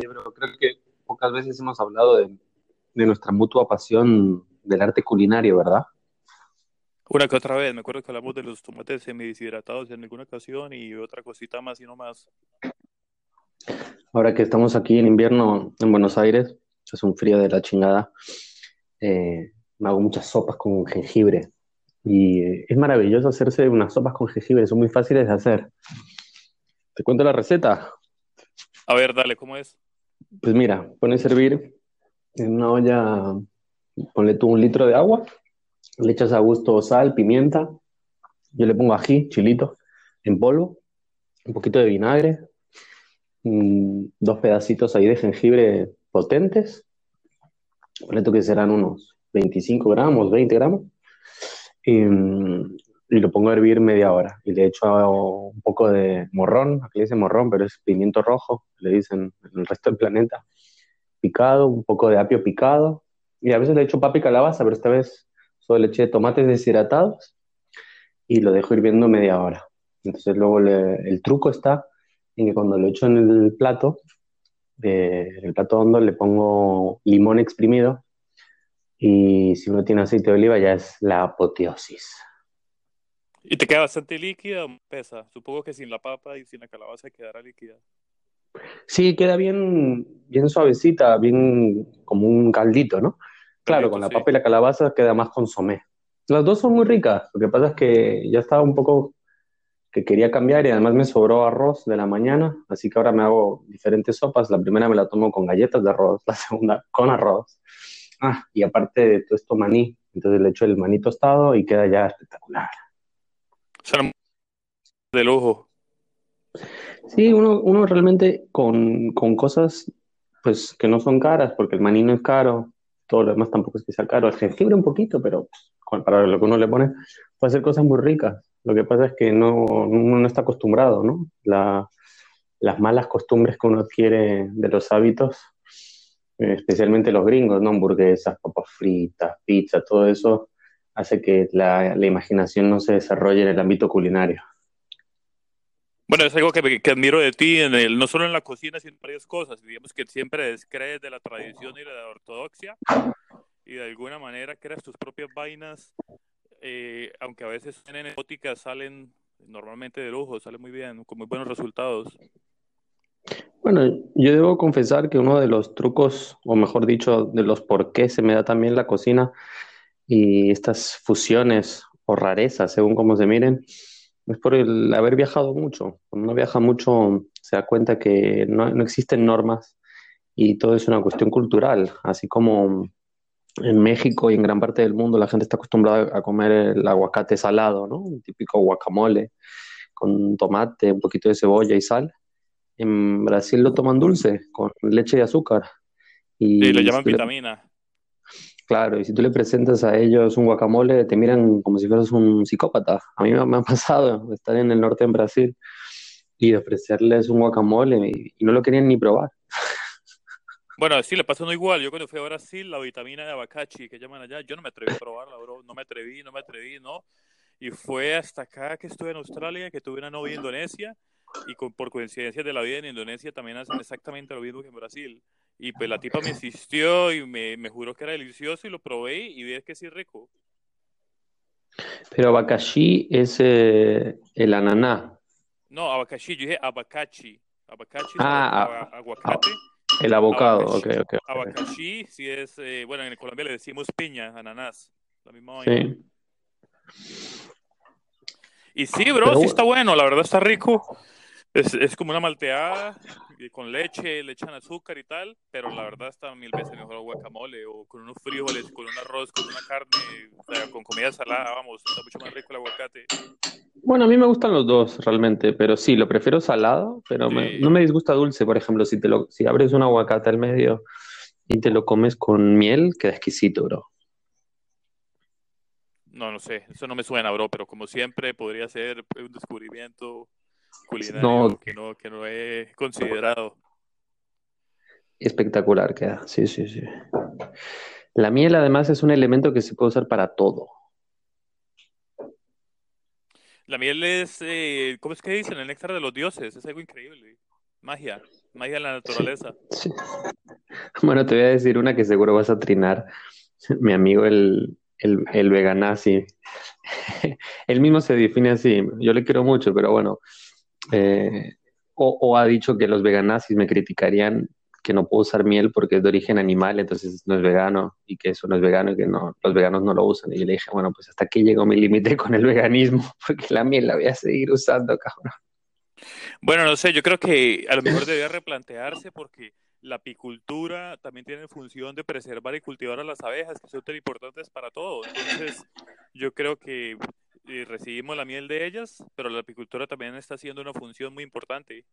pero creo que pocas veces hemos hablado de, de nuestra mutua pasión del arte culinario, ¿verdad? Una que otra vez, me acuerdo que hablamos de los tomates semi-deshidratados en alguna ocasión y otra cosita más y no más. Ahora que estamos aquí en invierno en Buenos Aires, es un frío de la chingada, eh, me hago muchas sopas con jengibre. Y eh, es maravilloso hacerse unas sopas con jengibre, son muy fáciles de hacer. ¿Te cuento la receta? A ver, dale, ¿cómo es? Pues mira, pones a en una olla, ponle tú un litro de agua, le echas a gusto sal, pimienta, yo le pongo ají, chilito, en polvo, un poquito de vinagre, mm, dos pedacitos ahí de jengibre potentes, ponle tú que serán unos 25 gramos, 20 gramos, mm, y lo pongo a hervir media hora. Y le echo un poco de morrón, aquí le dicen morrón, pero es pimiento rojo, le dicen en el resto del planeta, picado, un poco de apio picado, y a veces le echo papa y calabaza, pero esta vez solo le eché tomates deshidratados y lo dejo hirviendo media hora. Entonces luego le- el truco está en que cuando lo echo en el plato, el plato hondo le pongo limón exprimido y si uno tiene aceite de oliva ya es la apoteosis. ¿Y te queda bastante líquida o pesa? Supongo que sin la papa y sin la calabaza quedará líquida. Sí, queda bien, bien suavecita, bien como un caldito, ¿no? Claro, Caldito, con la sí. papa y la calabaza queda más consomé. Las dos son muy ricas, lo que pasa es que ya estaba un poco que quería cambiar y además me sobró arroz de la mañana, así que ahora me hago diferentes sopas. La primera me la tomo con galletas de arroz, la segunda con arroz. Ah, y aparte de todo esto maní, entonces le echo el maní tostado y queda ya espectacular. Suena de lujo. Sí, uno, uno realmente con, con cosas pues que no son caras, porque el maní no es caro, todo lo demás tampoco es que sea caro, el jengibre un poquito, pero pues, para lo que uno le pone, puede hacer cosas muy ricas. Lo que pasa es que no, uno no está acostumbrado, ¿no? La- las malas costumbres que uno adquiere de los hábitos, especialmente los gringos, ¿no? Hamburguesas, papas fritas, pizza, todo eso hace que la, la imaginación no se desarrolle en el ámbito culinario. Bueno, es algo que, que admiro de ti, en el, no solo en la cocina, sino en varias cosas. Digamos que siempre descrees de la tradición y de la ortodoxia y de alguna manera creas tus propias vainas, eh, aunque a veces suenen exóticas, salen normalmente de lujo, salen muy bien, con muy buenos resultados. Bueno, yo debo confesar que uno de los trucos, o mejor dicho, de los por qué se me da también la cocina y estas fusiones o rarezas, según cómo se miren, es por el haber viajado mucho. Cuando uno viaja mucho, se da cuenta que no, no existen normas y todo es una cuestión cultural, así como en México y en gran parte del mundo la gente está acostumbrada a comer el aguacate salado, ¿no? Un típico guacamole con tomate, un poquito de cebolla y sal. En Brasil lo toman dulce, con leche y azúcar. Y le Y llaman vitamina. Claro, y si tú le presentas a ellos un guacamole, te miran como si fueras un psicópata. A mí me, ha pasado estar en el norte en Brasil y ofrecerles un guacamole y, y no lo querían ni probar. Bueno, sí, le pasa no igual. Yo cuando fui a Brasil, la vitamina de abacachi que llaman allá, yo no me atreví a probarla, bro. No me atreví, no me atreví, ¿no? Y fue hasta acá que estuve en Australia, que tuve una novia en Indonesia, y con, por coincidencia de la vida en Indonesia también hacen exactamente lo mismo que en Brasil. Y pues la tipa me insistió y me, me juró que era delicioso y lo probé y vi que sí es rico. Pero abacaxi es eh, el ananá, No, abacachi, yo dije abacachi. Abacachi es Ah, agua- aguacate. el abocado. Abacaxi. Ok, ok, ok. Abacachi sí es, eh, bueno, en Colombia le decimos piña, ananás. La misma vaina. Sí. Y sí, bro, Pero sí está bueno, la verdad está rico. Es, es como una malteada con leche, le echan azúcar y tal, pero la verdad está mil veces mejor el guacamole o con unos frijoles, con un arroz, con una carne, o sea, con comida salada, vamos, está mucho más rico el aguacate. Bueno, a mí me gustan los dos realmente, pero sí, lo prefiero salado, pero me- no me disgusta dulce, por ejemplo, si te lo, si abres un aguacate al medio y te lo comes con miel, queda exquisito, bro. No, no sé, eso no me suena, bro, pero como siempre podría ser un descubrimiento culinario No. que no, que no he considerado. Espectacular queda, sí, sí, sí. La miel además es un elemento que se puede usar para todo. La miel es, eh, ¿cómo es que dicen? El néctar de los dioses, es algo increíble. Magia. magia de la naturaleza. Bueno, te voy a decir una que seguro vas a trinar. Mi amigo el, el, el veganazzi. Él mismo se define así. Yo le quiero mucho, pero bueno. Eh, o, ha dicho que los veganazis me criticarían que no puedo usar miel porque es de origen animal, entonces no es vegano y que eso no es vegano y que no, los veganos no lo usan. Y yo le dije, bueno, pues hasta aquí llegó mi límite con el veganismo, porque la miel la voy a seguir usando, cabrón. Bueno, no sé, yo creo que a lo mejor debería replantearse porque la apicultura también tiene función de preservar y cultivar a las abejas, que son tan importantes para todo. Entonces, yo creo que eh, recibimos la miel de ellas, pero la apicultura también está haciendo una función muy importante.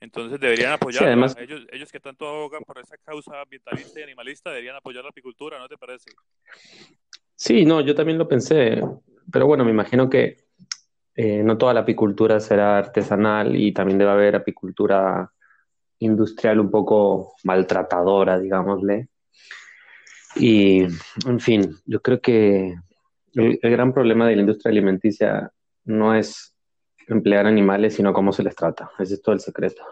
Entonces deberían apoyar. Sí, además... ellos, ellos que tanto abogan por esa causa ambientalista y animalista deberían apoyar la apicultura, ¿no te parece? Sí, no, yo también lo pensé, pero bueno, me imagino que eh, no toda la apicultura será artesanal y también debe haber apicultura industrial un poco maltratadora, digámosle. Y, en fin, yo creo que el, gran problema de la industria alimenticia no es emplear animales, sino cómo se les trata. Ese es todo el secreto.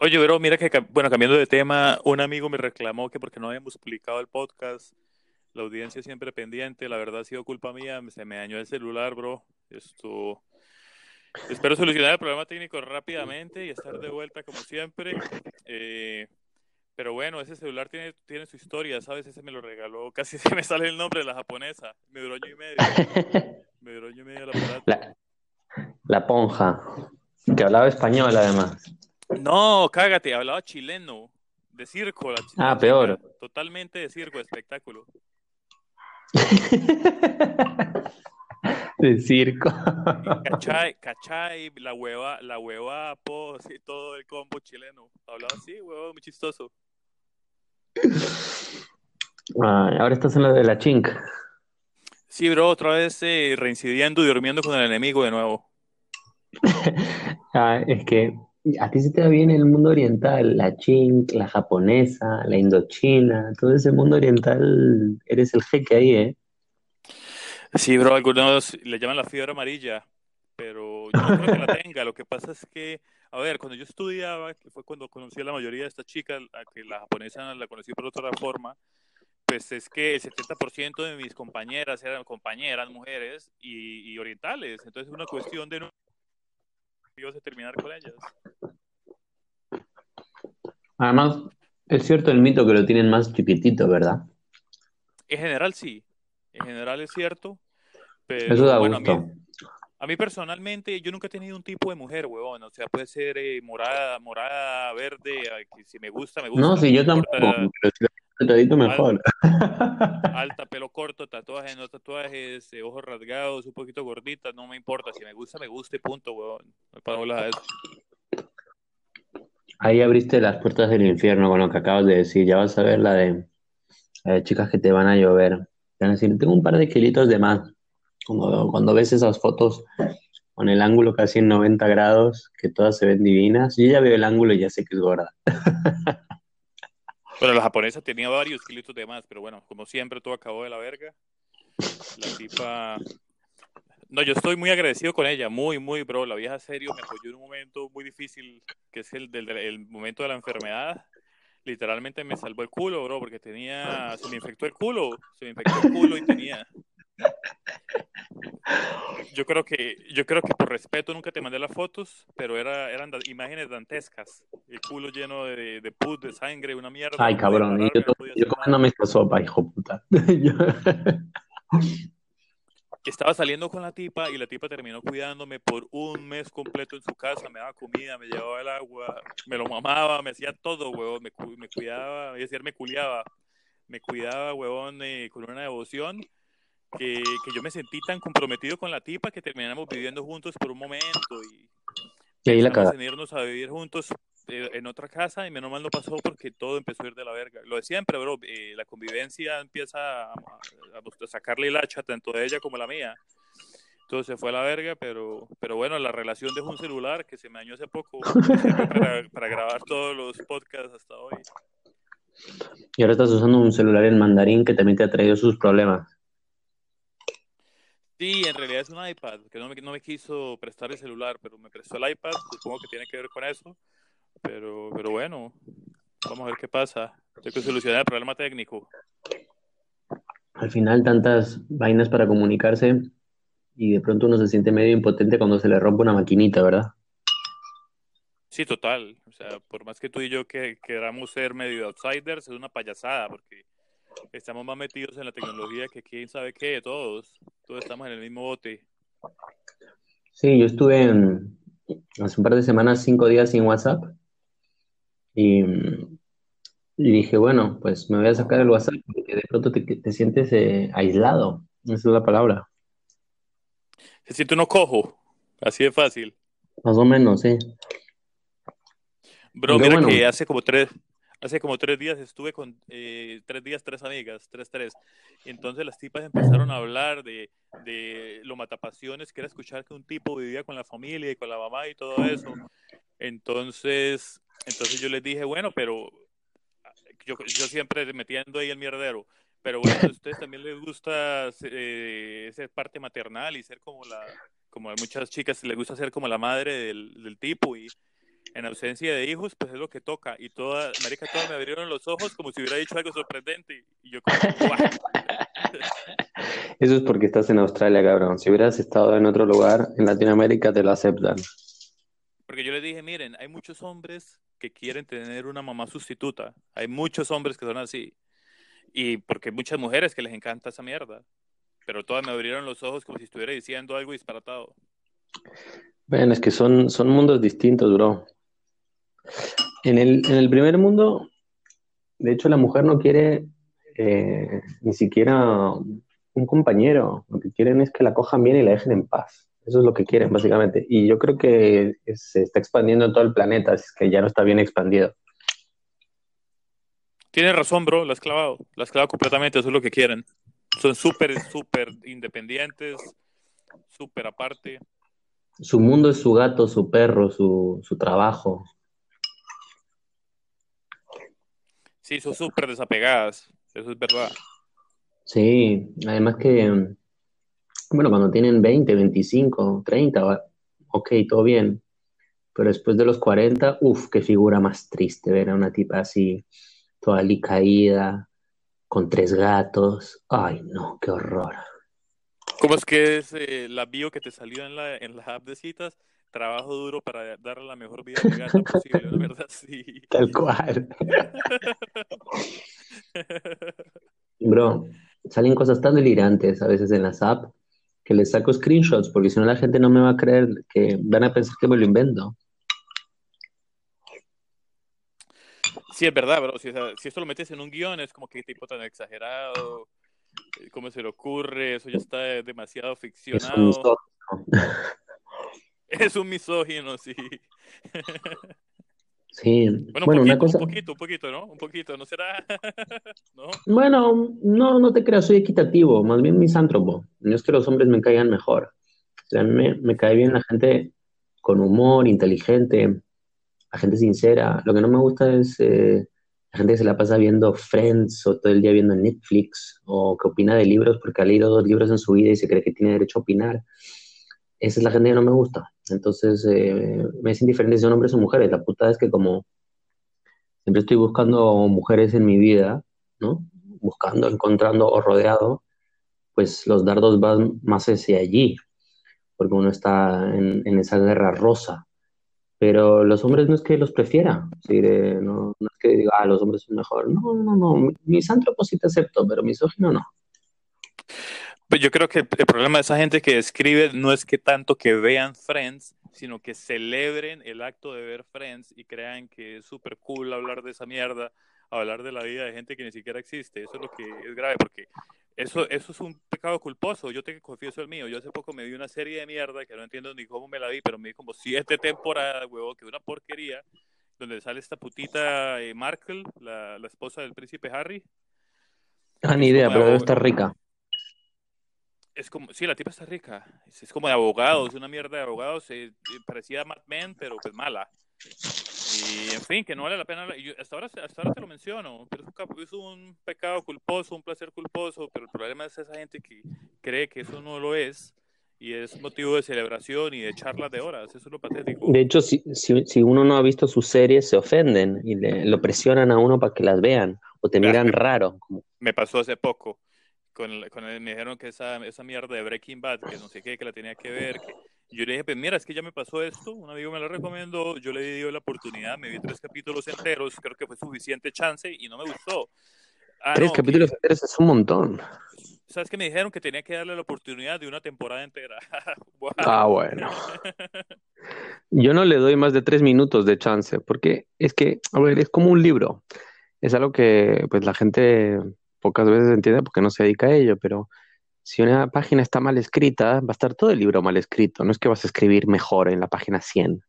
Oye, bro, mira que, bueno, cambiando de tema, un amigo me reclamó que porque no habíamos publicado el podcast, la audiencia siempre pendiente, la verdad ha sido culpa mía, se me dañó el celular, bro. Esto... Espero solucionar el problema técnico rápidamente y estar de vuelta como siempre. Eh, pero bueno, ese celular tiene, tiene su historia, ¿sabes? Ese me lo regaló, casi se me sale el nombre de la japonesa. Me duró año y medio. me duró año y medio la, la, la ponja, que hablaba español además. No, cágate, hablaba chileno, de circo. La, ah, peor. Totalmente de circo, espectáculo. de circo. Cachai, cachai, la hueva, la hueva, po, sí, todo el combo chileno. Hablaba así, huevo, muy chistoso. Ahora estás en la de la chink. Sí, bro, otra vez eh, reincidiendo y durmiendo con el enemigo de nuevo. ah, es que a ti se te va bien el mundo oriental, la chink, la japonesa, la indochina, todo ese mundo oriental, eres el jeque ahí, ¿eh? Sí, bro, algunos le llaman la fiebre amarilla, pero yo no creo que la tenga. Lo que pasa es que, a ver, cuando yo estudiaba, que fue cuando conocí a la mayoría de estas chicas, a que la japonesa la conocí por otra forma, pues es que el 70% de mis compañeras eran compañeras, mujeres y, y orientales. Entonces es una cuestión de no terminar con ellas. Además, es cierto el mito que lo tienen más chiquitito, ¿verdad? En general sí, en general es cierto, pero Eso da bueno, gusto. A mí, a mí personalmente, yo nunca he tenido un tipo de mujer, huevón, o sea, puede ser eh, morada, morada, verde, que si me gusta, me gusta. No, si yo tampoco, pero si mejor. Alta, alta, pelo corto, tatuajes, no tatuajes, eh, ojos rasgados, un poquito gordita, no me importa. Si me gusta, me gusta y punto, weón. No. Ahí abriste las puertas del infierno con lo que acabas de decir. Ya vas a ver la de, la de chicas que te van a llover. Te van a decir, tengo un par de kilitos de más. Cuando, cuando ves esas fotos con el ángulo casi en 90 grados, que todas se ven divinas, yo ya veo el ángulo y ya sé que es gorda. Bueno, la japonesa tenía varios kilitos de más, pero bueno, como siempre, todo acabó de la verga. La tipa. No, yo estoy muy agradecido con ella, muy, muy, bro. La vieja serio me apoyó en un momento muy difícil, que es el del, el momento de la enfermedad. Literalmente me salvó el culo, bro, porque tenía. Se me infectó el culo, se me infectó el culo y tenía. Yo creo que, yo creo que por respeto nunca te mandé las fotos, pero era, eran imágenes dantescas. El culo lleno de, de pus, de sangre, una mierda. Ay, cabrón, yo, no yo nada. mi sopa, hijo puta. Estaba saliendo con la tipa y la tipa terminó cuidándome por un mes completo en su casa. Me daba comida, me llevaba el agua, me lo mamaba, me hacía todo, huevón. Me, me cuidaba, es decir, me culiaba. Me cuidaba, huevón, eh, con una devoción que, que yo me sentí tan comprometido con la tipa que terminamos viviendo juntos por un momento y Y ahí la en irnos a vivir juntos eh, en otra casa y menos mal no pasó porque todo empezó a ir de la verga. Lo de siempre, bro, eh, la convivencia empieza a, a- a sacarle el hacha tanto de ella como la mía. Entonces fue a la verga, pero, pero bueno, la relación dejó un celular que se me dañó hace poco para, para grabar todos los podcasts hasta hoy. Y ahora estás usando un celular en mandarín que también te ha traído sus problemas. Sí, en realidad es un iPad, que no me, no me quiso prestar el celular, pero me prestó el iPad, supongo que tiene que ver con eso. Pero, pero bueno, vamos a ver qué pasa. Hay que solucionar el problema técnico. Al final, tantas vainas para comunicarse y de pronto uno se siente medio impotente cuando se le rompe una maquinita, ¿verdad? Sí, total. O sea, por más que tú y yo que queramos ser medio outsiders, es una payasada, porque estamos más metidos en la tecnología que quién sabe qué, todos. Todos estamos en el mismo bote. Sí, yo estuve hace un par de semanas, cinco días sin WhatsApp. Y, dije, bueno, pues me voy a sacar el WhatsApp porque de pronto te, sientes eh, aislado. Esa es la palabra. Se siente uno cojo, así de fácil. Más o menos, sí. Bro, mira que hace como tres, hace como tres días estuve con eh, tres días, tres amigas, tres, tres. Entonces las tipas empezaron a hablar de, de lo matapasiones que era escuchar que un tipo vivía con la familia y con la mamá y todo eso. Entonces, entonces yo les dije, bueno, pero yo, yo siempre metiendo ahí el mierdero. Pero bueno, a ustedes también les gusta eh, parte maternal y ser como la, como a muchas chicas les gusta ser como la madre del, del tipo y en ausencia de hijos, pues es lo que toca. Y toda, marica, todas me abrieron los ojos como si hubiera dicho algo sorprendente. Y yo como, Eso es porque estás en Australia, cabrón. Si hubieras estado en otro lugar, en Latinoamérica, te lo aceptan. Porque yo les dije, miren, hay muchos hombres que quieren tener una mamá sustituta. Hay muchos hombres que son así. Y porque hay muchas mujeres que les encanta esa mierda. Pero todas me abrieron los ojos como si estuviera diciendo algo disparatado. Ven, es que son, son mundos distintos, bro. En el, en el primer mundo, de hecho, la mujer no quiere eh, ni siquiera un compañero. Lo que quieren es que la cojan bien y la dejen en paz. Eso es lo que quieren, básicamente. Y yo creo que se está expandiendo en todo el planeta, es que ya no está bien expandido. Tienes razón, bro, la has clavado. La has clavado completamente, eso es lo que quieren. Son súper, súper independientes, súper aparte. Su mundo es su gato, su perro, su, su trabajo, Sí, son súper desapegadas, eso es verdad. Sí, además que, bueno, cuando tienen 20, 25, 30, ok, todo bien. Pero después de los 40, uff, qué figura más triste ver a una tipa así, toda caída, con tres gatos. Ay, no, qué horror. ¿Cómo es que es eh, la bio que te salió en la, en la app de citas? Trabajo duro para darle la mejor vida de gata posible, la verdad, sí. Tal cual. Bro, salen cosas tan delirantes a veces en las apps que les saco screenshots porque si no la gente no me va a creer que van a pensar que me lo invento. Sí, es verdad, bro. Si, si esto lo metes en un guion es como que tipo tan exagerado, eh, cómo se le ocurre, eso ya está demasiado ficcionado. Es un misógino, sí. Sí, bueno, un, poquito, un poquito, un poquito, ¿no? Un poquito, ¿no será? Bueno, no, no te creas, soy equitativo, más bien misántropo. No es que los hombres me caigan mejor. O sea, me, me cae bien la gente con humor, inteligente, la gente sincera. Lo que no me gusta es eh, la gente que se la pasa viendo Friends o todo el día viendo Netflix o que opina de libros porque ha leído dos libros en su vida y se cree que tiene derecho a opinar esa es la gente que no me gusta. Entonces, eh, me es indiferente si son hombres o mujeres. La puta es que como siempre estoy buscando mujeres en mi vida, ¿no? Buscando, encontrando o rodeado, pues los dardos van más hacia allí, porque uno está en, esa guerra rosa. Pero los hombres no es que los prefiera, no, no, es que diga, ah, los hombres son mejor. No, no, no, misántropo sí te acepto, pero misógino no. Pues yo creo que el problema de esa gente que escribe no es que tanto que vean Friends, sino que celebren el acto de ver Friends y crean que es súper cool hablar de esa mierda, hablar de la vida de gente que ni siquiera existe. Eso es lo que es grave, porque eso, eso es un pecado culposo. Yo te confieso el mío. Yo hace poco me vi una serie de mierda que no entiendo ni cómo me la vi, pero me vi como siete temporadas, huevo, que una porquería, donde sale esta putita eh, Markle, la, la, esposa del príncipe Harry. Ah, ni idea, pero debe estar rica es como, sí, la tipa está rica, es, como de abogados, una mierda de abogados, eh, eh, parecía Mad Men, pero pues mala. Y en fin, que no vale la pena, hasta, ahora, hasta ahora te lo menciono, pero es un, pecado culposo, un placer culposo, pero el problema es esa gente que cree que eso no lo es y es motivo de celebración y de charlas de horas. Eso es lo patético. De hecho, si, si, si uno no ha visto sus series, se ofenden y le, lo presionan a uno para que las vean o te miran raro. Me pasó hace poco. Con, con el, me dijeron que esa, esa mierda de Breaking Bad, que no sé qué, que la tenía que ver. Que, yo le dije, pues mira, es que ya me pasó esto, un amigo me lo recomendó, yo le di la oportunidad, me vi tres capítulos enteros, creo que fue suficiente chance y no me gustó. Ah, tres no, capítulos enteros es un montón. ¿Sabes que me dijeron que tenía que darle la oportunidad de una temporada entera? wow. Ah, bueno. Yo no le doy más de tres minutos de chance, porque es que, a ver, es como un libro. Es algo que pues la gente pocas veces entiende porque no se dedica a ello, pero si una página está mal escrita, va a estar todo el libro mal escrito. No es que vas a escribir mejor en la página 100.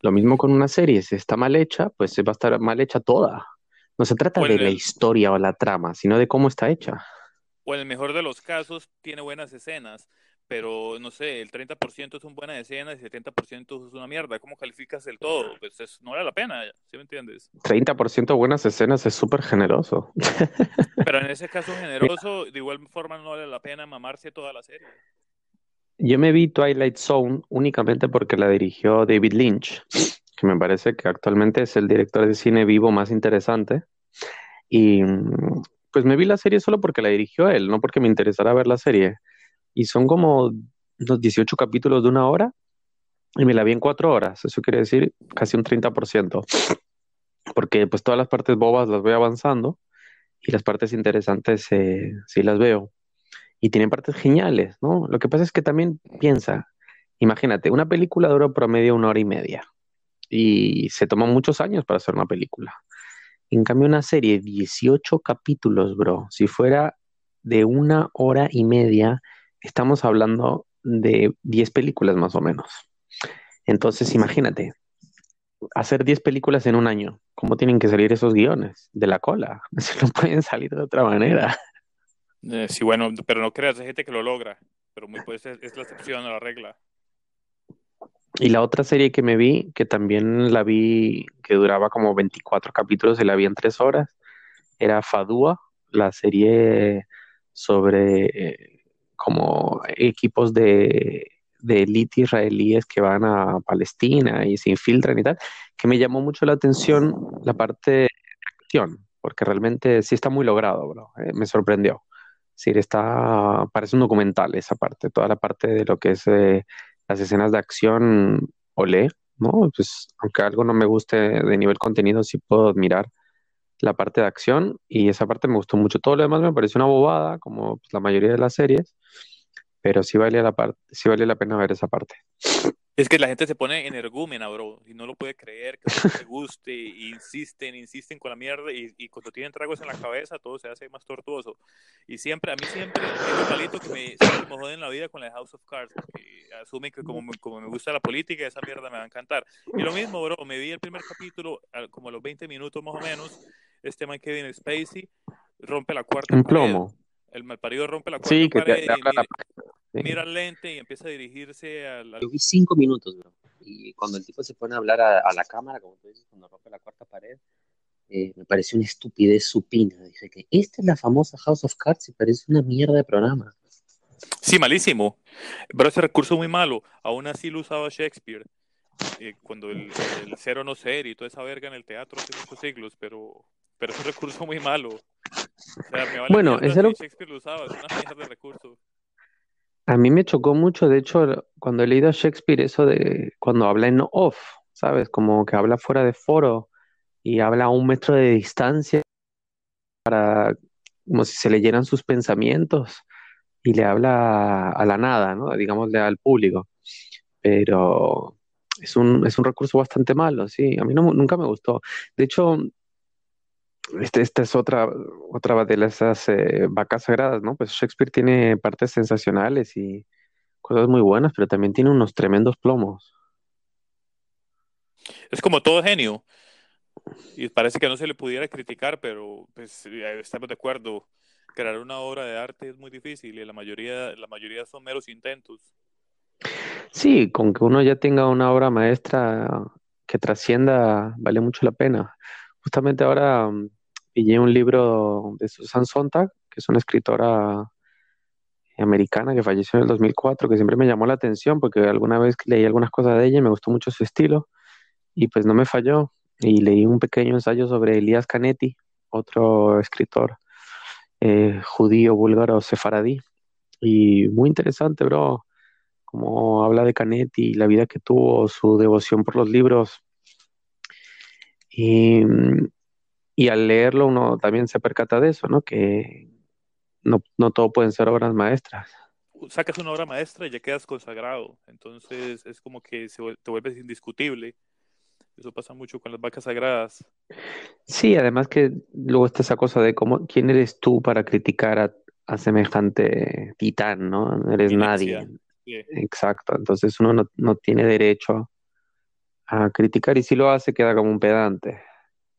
Lo mismo con una serie, si está mal hecha, pues va a estar mal hecha toda. No se trata bueno, de la historia o la trama, sino de cómo está hecha. O en el mejor de los casos, tiene buenas escenas, pero no sé, el 30% son buenas escenas y el 70% es una mierda. ¿Cómo calificas el todo? Pues es, no vale la pena, ¿sí me entiendes? 30% buenas escenas es súper generoso. Pero en ese caso generoso, de igual forma no vale la pena mamarse toda la serie. Yo me vi Twilight Zone únicamente porque la dirigió David Lynch, que me parece que actualmente es el director de cine vivo más interesante. Y pues me vi la serie solo porque la dirigió él, no porque me interesara ver la serie. Y son como unos 18 capítulos de una hora y me la vi en cuatro horas. Eso quiere decir casi un 30%. Porque pues todas las partes bobas las voy avanzando y las partes interesantes eh, sí las veo. Y tienen partes geniales, ¿no? Lo que pasa es que también piensa, imagínate, una película dura promedio una hora y media y se toma muchos años para hacer una película. En cambio, una serie, 18 capítulos, bro. Si fuera de una hora y media, estamos hablando de 10 películas más o menos. Entonces, imagínate, hacer 10 películas en un año. ¿Cómo tienen que salir esos guiones? De la cola. No pueden salir de otra manera. Eh, sí, bueno, pero no creas, hay gente que lo logra. Pero muy, pues, es, es la excepción a la regla. Y la otra serie que me vi, que también la vi, que duraba como 24 capítulos y la vi en 3 horas, era Fadua, la serie sobre eh, como equipos de, de élite israelíes que van a Palestina y se infiltran y tal, que me llamó mucho la atención la parte de acción, porque realmente sí está muy logrado, bro, eh, me sorprendió. Sí, está, parece un documental esa parte, toda la parte de lo que es... Eh, las escenas de acción, olé, ¿no? Pues aunque algo no me guste de nivel contenido, sí puedo admirar la parte de acción y esa parte me gustó mucho. Todo lo demás me pareció una bobada, como pues, la mayoría de las series, pero sí vale la, sí vale la pena ver esa parte. Es que la gente se pone energúmena, bro, y no lo puede creer, que no le guste, insisten, insisten con la mierda, y, y, cuando tienen tragos en la cabeza todo se hace más tortuoso. Y siempre, a mí siempre es un palito que me, me jode en la vida con la House of Cards, porque asumen que como, como me gusta la política, esa mierda me va a encantar. Y lo mismo, bro, me vi el primer capítulo, como a los 20 minutos más o menos, este Mike Kevin Spacey rompe la cuarta Un plomo. Pared. El malparido rompe la cuarta sí, que pared te, y, te la... sí. mira al lente y empieza a dirigirse al... al... Yo vi cinco minutos, bro. Y cuando el tipo se pone a hablar a, a la cámara, como tú dices, cuando rompe la cuarta pared, eh, me pareció una estupidez supina. Dije que esta es la famosa House of Cards y parece una mierda de programa. Sí, malísimo. Pero ese recurso muy malo. Aún así lo usaba Shakespeare. Eh, cuando el, el, cero no ser y toda esa verga en el teatro hace muchos siglos, pero, pero es un recurso muy malo. O sea, me vale bueno, es algo... Shakespeare lo usaba, es una mierda de recurso. A mí me chocó mucho, de hecho, cuando he leído a Shakespeare, eso de cuando habla en off, ¿sabes? Como que habla fuera de foro y habla a un metro de distancia para como si se leyeran sus pensamientos y le habla a la nada, ¿no? Digámosle al público. Pero es un, es un recurso bastante malo, sí. A mí no, nunca me gustó. De hecho, este, esta es otra, otra de esas eh, vacas sagradas, ¿no? Pues Shakespeare tiene partes sensacionales y cosas muy buenas, pero también tiene unos tremendos plomos. Es como todo genio. Y parece que no se le pudiera criticar, pero pues estamos de acuerdo. Crear una obra de arte es muy difícil y la mayoría, la mayoría son meros intentos. Sí, con que uno ya tenga una obra maestra que trascienda, vale mucho la pena. Justamente ahora um, pillé un libro de Susan Sontag, que es una escritora americana que falleció en el 2004, que siempre me llamó la atención porque alguna vez leí algunas cosas de ella y me gustó mucho su estilo y pues no me falló. Y leí un pequeño ensayo sobre Elías Canetti, otro escritor eh, judío, búlgaro, sefaradí. Y muy interesante, bro, como habla de Canetti, la vida que tuvo, su devoción por los libros. Y, y al leerlo uno también se percata de eso, ¿no? Que no, no todo pueden ser obras maestras. Sacas una obra maestra y ya quedas consagrado. Entonces es como que se, te vuelves indiscutible. Eso pasa mucho con las vacas sagradas. Sí, además que luego está esa cosa de cómo, quién eres tú para criticar a, a semejante titán, ¿no? No eres nadie. Exacto. Entonces uno no, no, tiene derecho a criticar y si lo hace queda como un pedante.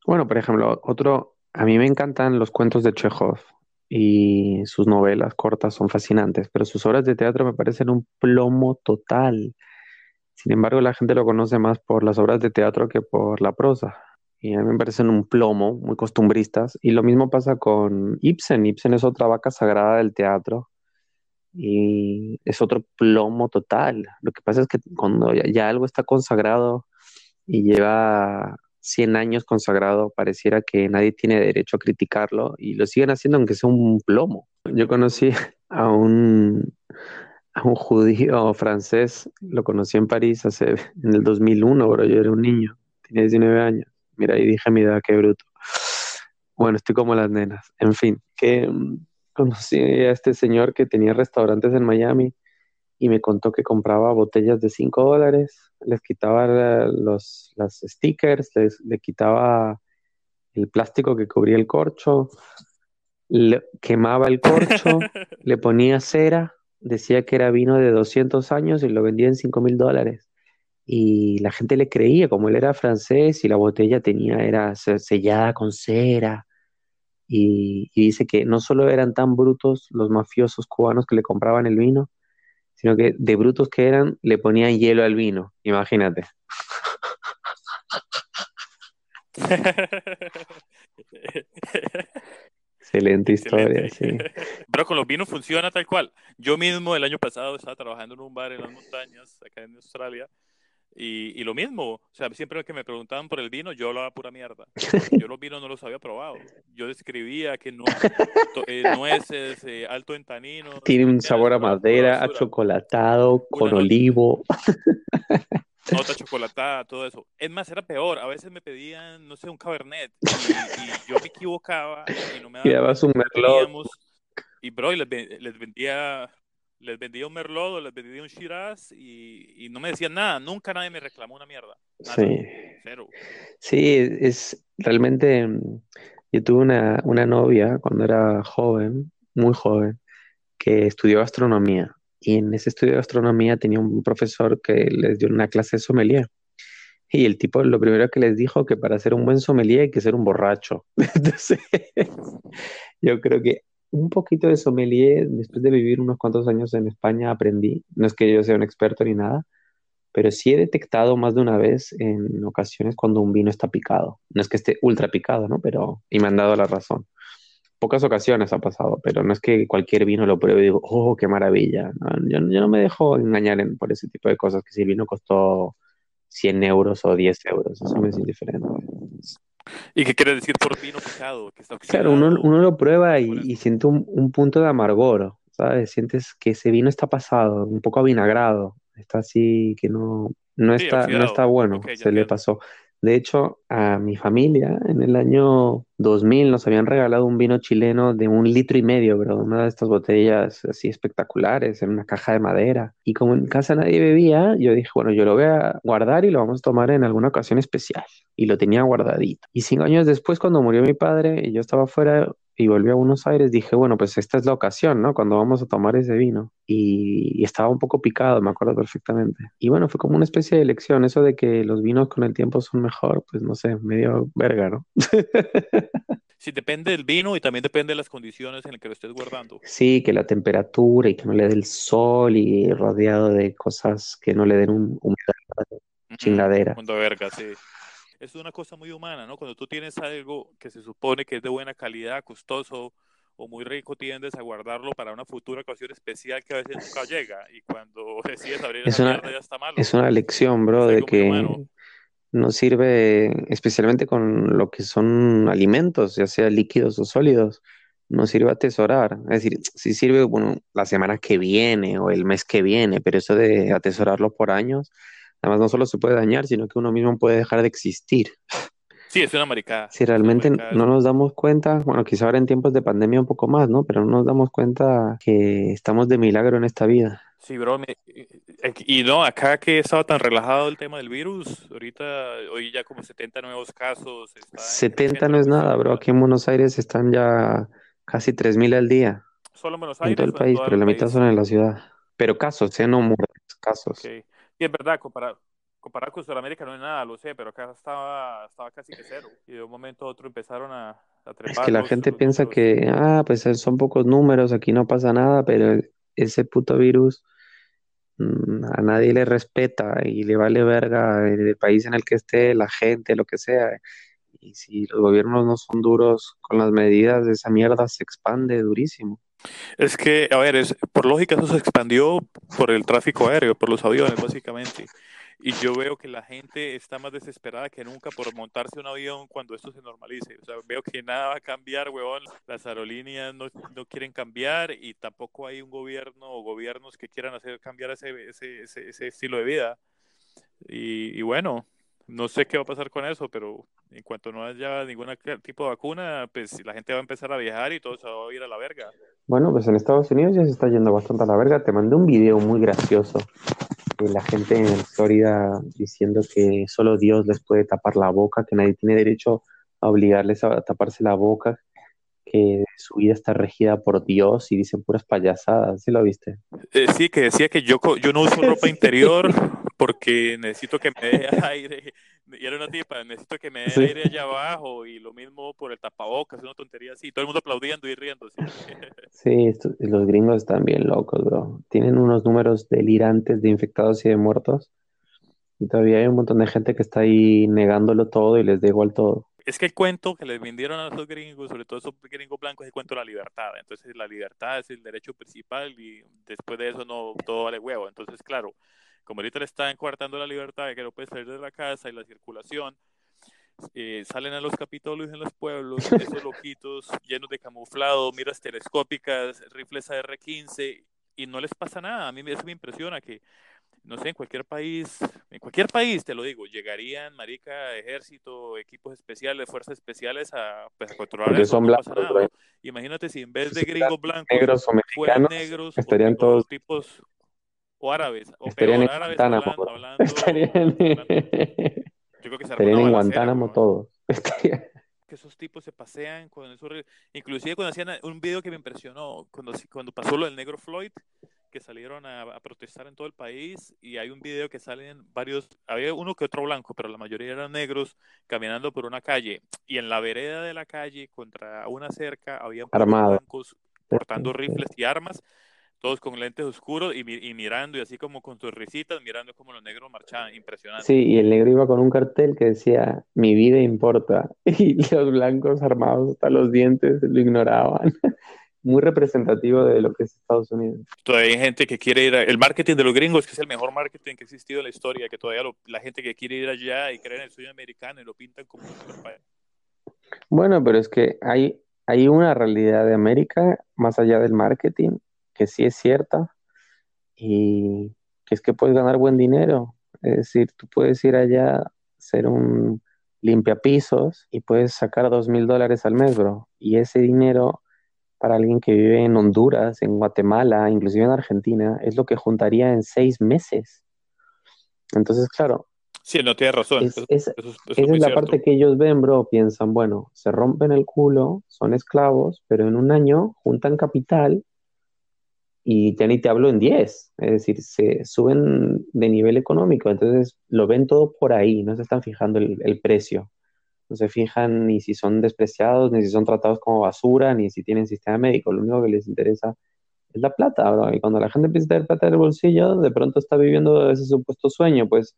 Bueno, por ejemplo, otro, a mí me encantan los cuentos de Chekhov y sus novelas cortas son fascinantes, pero sus obras de teatro me parecen un plomo total. Sin embargo, la gente lo conoce más por las obras de teatro que por la prosa. Y a mí me parecen un plomo, muy costumbristas. Y lo mismo pasa con Ibsen. Ibsen es otra vaca sagrada del teatro. Y es otro plomo total. Lo que pasa es que cuando ya, ya algo está consagrado y lleva 100 años consagrado, pareciera que nadie tiene derecho a criticarlo y lo siguen haciendo aunque sea un plomo. Yo conocí a un, a un judío francés, lo conocí en París hace, en el 2001, pero yo era un niño, tenía 19 años. Mira, y dije mi edad, qué bruto. Bueno, estoy como las nenas. En fin, que mm, conocí a este señor que tenía restaurantes en Miami y me contó que compraba botellas de 5 dólares, les quitaba los las stickers, les, le quitaba el plástico que cubría el corcho, le, quemaba el corcho, le ponía cera, decía que era vino de 200 años y lo vendía en 5 mil dólares. Y la gente le creía, como él era francés y la botella tenía, era sellada con cera. Y, y dice que no solo eran tan brutos los mafiosos cubanos que le compraban el vino, sino que de brutos que eran, le ponían hielo al vino, imagínate. Excelente historia, sí. Pero con los vinos funciona tal cual. Yo mismo el año pasado estaba trabajando en un bar en las montañas, acá en Australia, y, y, lo mismo, o sea, siempre que me preguntaban por el vino, yo hablaba pura mierda. Yo los vinos no los había probado. Yo describía que no, eh, nueces, eh, alto en taninos. Tiene un sabor a madera, a chocolatado, con olivo. Nota chocolatada, todo eso. Es más, era peor. A veces me pedían, no sé, un cabernet y, y yo me equivocaba y no me daban. un merlot. Y bro, y les, les vendía les vendía un Merlot o les vendía un Shiraz y, y, no me decían nada. Nunca nadie me reclamó una mierda. sí. Cero. Sí, es realmente. Yo tuve una, una novia cuando era joven, muy joven, que estudió gastronomía. Y en ese estudio de gastronomía tenía un profesor que les dio una clase de sommelier. Y el tipo lo primero que les dijo que para ser un buen sommelier hay que ser un borracho. Entonces, yo creo que un poquito de sommelier, después de vivir unos cuantos años en España, aprendí. No es que yo sea un experto ni nada, pero sí he detectado más de una vez en ocasiones cuando un vino está picado. No es que esté ultra picado, ¿no? Pero, y me han dado la razón. Pocas ocasiones ha pasado, pero no es que cualquier vino lo pruebe y digo, oh, qué maravilla. yo, yo, no me dejo engañar por ese tipo de cosas, que si el vino costó 100 euros o 10 euros, eso me es indiferente. ¿Y qué quiere decir por vino picado? Que está claro, uno, uno, lo prueba y, y siente un, un, punto de amargor, ¿sabes? Sientes que ese vino está pasado, un poco avinagrado, está así que no, no, está, no está bueno, okay, se le pasó. De hecho, a mi familia en el año 2000 nos habían regalado un vino chileno de un litro y medio, bro, una de estas botellas así espectaculares en una caja de madera. Y como en casa nadie bebía, yo dije, bueno, yo lo voy a guardar y lo vamos a tomar en alguna ocasión especial. Y lo tenía guardadito. Y cinco años después, cuando murió mi padre y yo estaba fuera, y volví a Buenos Aires, dije, bueno, pues esta es la ocasión, ¿no? Cuando vamos a tomar ese vino. Y, y, estaba un poco picado, me acuerdo perfectamente. Y bueno, fue como una especie de lección, eso de que los vinos con el tiempo son mejor, pues no sé, medio verga, ¿no? sí, depende del vino y también depende de las condiciones en las que lo estés guardando. Sí, que la temperatura y que no le dé el sol y rodeado de cosas que no le den un humedad, chingadera. Mundo verga, sí es una cosa muy humana, ¿no? Cuando tú tienes algo que se supone que es de buena calidad, costoso o muy rico tiendes a guardarlo para una futura ocasión especial que a veces nunca llega y cuando decides abrir Es esa una, mierda ya está malo. es una lección, bro, de que no sirve, especialmente con lo que son alimentos, ya sea líquidos o sólidos, no sirve atesorar. Es decir, sí sirve, bueno, la semana que viene o el mes que viene, pero eso de atesorarlo por años, además no solo se puede dañar, sino que uno mismo puede dejar de existir. Sí, es una maricada. Si realmente maricada no nos damos cuenta, bueno, quizá ahora en tiempos de pandemia un poco más, ¿no? Pero no nos damos cuenta que estamos de milagro en esta vida. Sí, bro. me- y no, acá que estaba tan relajado el tema del virus, ahorita hoy ya como 70 nuevos casos, está en 70 creciendo no es nada, bro. Aquí en Buenos Aires están ya casi 3.000 al día ¿Solo en Buenos en todo Aires el país, pero la mitad son en la ciudad. Pero casos, ¿eh? No muertes, casos. Y es verdad, comparado, comparado con Sudamérica no es nada, lo sé, pero acá estaba, estaba casi que cero. Y de un momento a otro empezaron a, a Es trepar que la los, gente los piensa que, ah, pues eh, son pocos números, aquí no pasa nada, pero ese puto virus mm, a nadie le respeta y le vale verga el país en el que esté, la gente, lo que sea. Y si los gobiernos no son duros con las medidas, esa mierda se expande durísimo. Es que, a ver, es, por lógica eso se expandió por el tráfico aéreo, por los aviones, básicamente. Y yo veo que la gente está más desesperada que nunca por montarse un avión cuando esto se normalice. O sea, veo que nada va a cambiar, huevón. Las aerolíneas no, no quieren cambiar y tampoco hay un gobierno o gobiernos que quieran hacer cambiar ese, ese, ese, estilo de vida. Y bueno, no sé qué va a pasar con eso, pero en cuanto no haya ningún tipo de vacuna, pues la gente va a empezar a viajar y todo se va a ir a la verga. Bueno, pues en Estados Unidos ya se está yendo bastante a la verga. Te mandé un video muy gracioso de la gente en Florida diciendo que solo Dios les puede tapar la boca, que nadie tiene derecho a obligarles a taparse la boca, que su vida está regida por Dios y dicen puras payasadas. ¿Sí lo viste? Eh, sí, que decía que yo, yo no uso ropa interior porque necesito que me dé aire. Y era una tipa, necesito que me dé Sí. aire allá abajo y lo mismo por el tapabocas, una tontería así. Todo el mundo aplaudiendo y riéndose. Sí, esto- los gringos están bien locos, bro. Tienen unos números delirantes de infectados y de muertos. Y todavía hay un montón de gente que está ahí negándolo todo y les da igual todo. Es que el cuento que les vendieron a esos gringos, sobre todo esos gringos blancos, es el cuento de la libertad. Entonces la libertad es el derecho principal y después de eso no todo vale huevo. Entonces, claro, como ahorita le están coartando la libertad de que no puedes salir de la casa y la circulación, eh, salen a los capitolios en los pueblos, esos loquitos llenos de camuflado, miras telescópicas, rifles AR-15 y no les pasa nada. A mí eso me impresiona que, no sé, en cualquier país, en cualquier país, te lo digo, llegarían, marica, ejército, equipos especiales, fuerzas especiales a, pues, a controlar eso, son no pasa blancos, nada. bro. Imagínate si en vez de gringos blancos negros o fueran mexicanos, negros estarían o todos, tipos o árabes, o estarían peor, en árabes Guantánamo, hablando, hablando, Estarían, hablando, yo creo que se estarían en Guantánamo weón. todos. Estarían- que esos tipos se pasean con esos inclusive cuando hacían un video que me impresionó cuando cuando pasó lo del negro Floyd que salieron a, a protestar en todo el país y hay un video que salen varios había uno que otro blanco pero la mayoría eran negros caminando por una calle y en la vereda de la calle contra una cerca había blancos portando rifles y armas todos con lentes oscuros y, y mirando y así como con sus risitas mirando como los negros marchaban impresionante Sí, y el negro iba con un cartel que decía, mi vida importa. Y los blancos armados hasta los dientes lo ignoraban. Muy representativo de lo que es Estados Unidos. Todavía hay gente que quiere ir a, el marketing de los gringos, que es el mejor marketing que ha existido en la historia, que todavía lo- la gente que quiere ir allá y cree en el sueño americano y lo pintan como un superpaís. Bueno, pero es que hay, hay una realidad de América más allá del marketing que sí es cierta y que es que puedes ganar buen dinero. Es decir, tú puedes ir allá, ser un limpiapisos y puedes sacar dos mil dólares al mes, bro. Y ese dinero para alguien que vive en Honduras, en Guatemala, inclusive en Argentina, es lo que juntaría en seis meses. Entonces, claro, Sí, no tienes razón. es, es- eso- eso es esa es la cierto. parte que ellos ven, bro. Piensan, bueno, se rompen el culo, son esclavos, pero en un año juntan capital y ya ni te hablo en 10. Es decir, se suben de nivel económico. Entonces lo ven todo por ahí, no se están fijando el, precio. No se fijan ni si son despreciados, ni si son tratados como basura, ni si tienen sistema médico. Lo único que les interesa es la plata, bro. Y cuando la gente empieza a tener plata en el bolsillo, de pronto está viviendo ese supuesto sueño, pues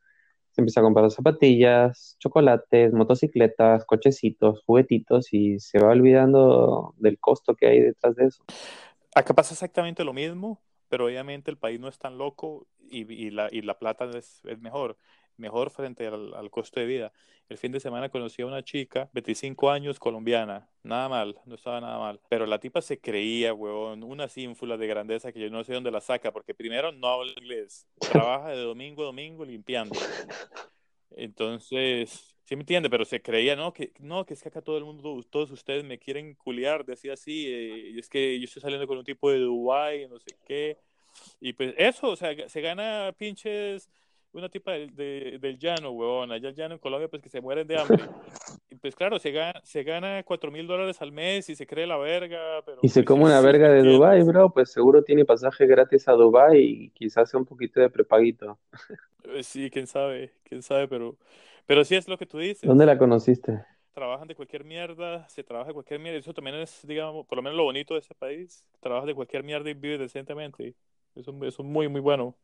se empieza a comprar zapatillas, chocolates, motocicletas, cochecitos, juguetitos y se va olvidando del costo que hay detrás de eso. Acá pasa exactamente lo mismo, pero obviamente el país no es tan loco y, la, plata es, mejor mejor frente al, costo de vida. El fin de semana conocí a una chica, 25 años, colombiana, nada mal, no estaba nada mal, pero la tipa se creía, huevón, una ínfula de grandeza que yo no sé dónde la saca, porque primero no habla inglés, trabaja de domingo a domingo limpiando. Entonces, sí me entiende, pero se creía, no, que, no, que es que acá todo el mundo, todos ustedes me quieren culiar, decía así, eh, y es que yo estoy saliendo con un tipo de Dubai, no sé qué, y pues eso, o sea, se gana pinches una tipa del, del llano, huevón, allá el llano en Colombia, pues que se mueren de hambre. Pues claro, se gana, se gana 4 mil dólares al mes y se cree la verga. Pero, y se pues, come una sí, verga de entiendes. Dubai, bro, pues seguro tiene pasaje gratis a Dubai y quizás sea un poquito de prepaguito. Eh, Sí, quién sabe, quién sabe, pero, pero sí es lo que tú dices. ¿Dónde la conociste? Trabajan de cualquier mierda, se trabaja de cualquier mierda. Eso también es, digamos, por lo menos lo bonito de ese país. Trabajas de cualquier mierda y vives decentemente. Eso, eso es muy, muy bueno.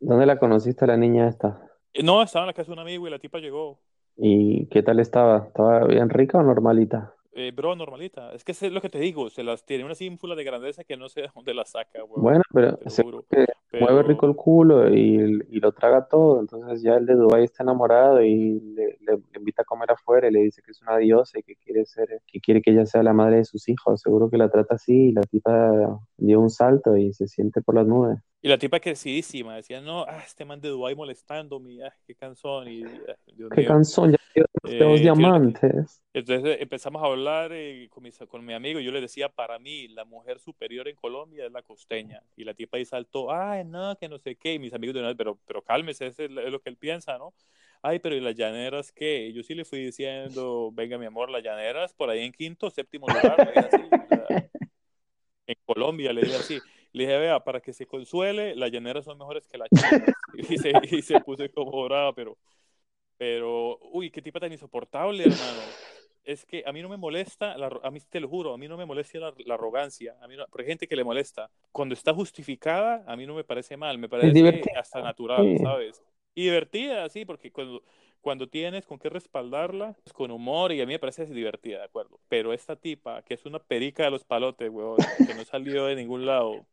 ¿Dónde la conociste a la niña esta? Eh, No, estaba en la casa de un amigo y la tipa llegó. ¿Y qué tal estaba? ¿Estaba bien rica o normalita? Eh, bro, normalita. Es que es lo que te digo, se las tiene una ínfula de grandeza que no sé de dónde la saca, Bueno, pero juro. que mueve Pero rico el culo y, y lo traga todo, entonces ya el de Dubái está enamorado y le, le- le invita a comer afuera y le dice que es una diosa y que quiere ser, que quiere que ella sea la madre de sus hijos. Seguro que la trata así y la tipa dio un salto y se siente por las nubes. Y la tipa crecidísima, decía, no, ah, este man de Dubái molestándome, ah, qué cansón, y ah, ¡Qué canción! Ya los Eh, yo- diamantes. entonces eh, empezamos a hablar eh, con, mis- con mi amigo, y yo le decía, para mí, la mujer superior en Colombia es la costeña, y la tipa ahí saltó, ay, no, que no sé qué, y mis amigos de una vez, pero, pero cálmese, eso es lo que él piensa, ¿no? Ay, pero ¿y las llaneras qué? Yo sí le fui diciendo, venga, mi amor, las llaneras, por ahí en quinto, séptimo lugar, así, en Colombia, le dije así. Le dije, vea, para que se consuele, las llaneras son mejores que las chinas. Y se, y se puso como brava, pero, pero, uy, qué tipa tan insoportable, hermano. Es que a mí no me molesta, la, a mí te lo juro, a mí no me molesta la, la arrogancia. A mí no, pero hay gente que le molesta. Cuando está justificada, a mí no me parece mal, me parece hasta natural, sí. ¿sabes? Y divertida, sí, porque cuando, cuando tienes con qué respaldarla, pues, con humor, y a mí me parece divertida, ¿de acuerdo? Pero esta tipa, que es una perica de los palotes, weón, que no salió de ningún lado,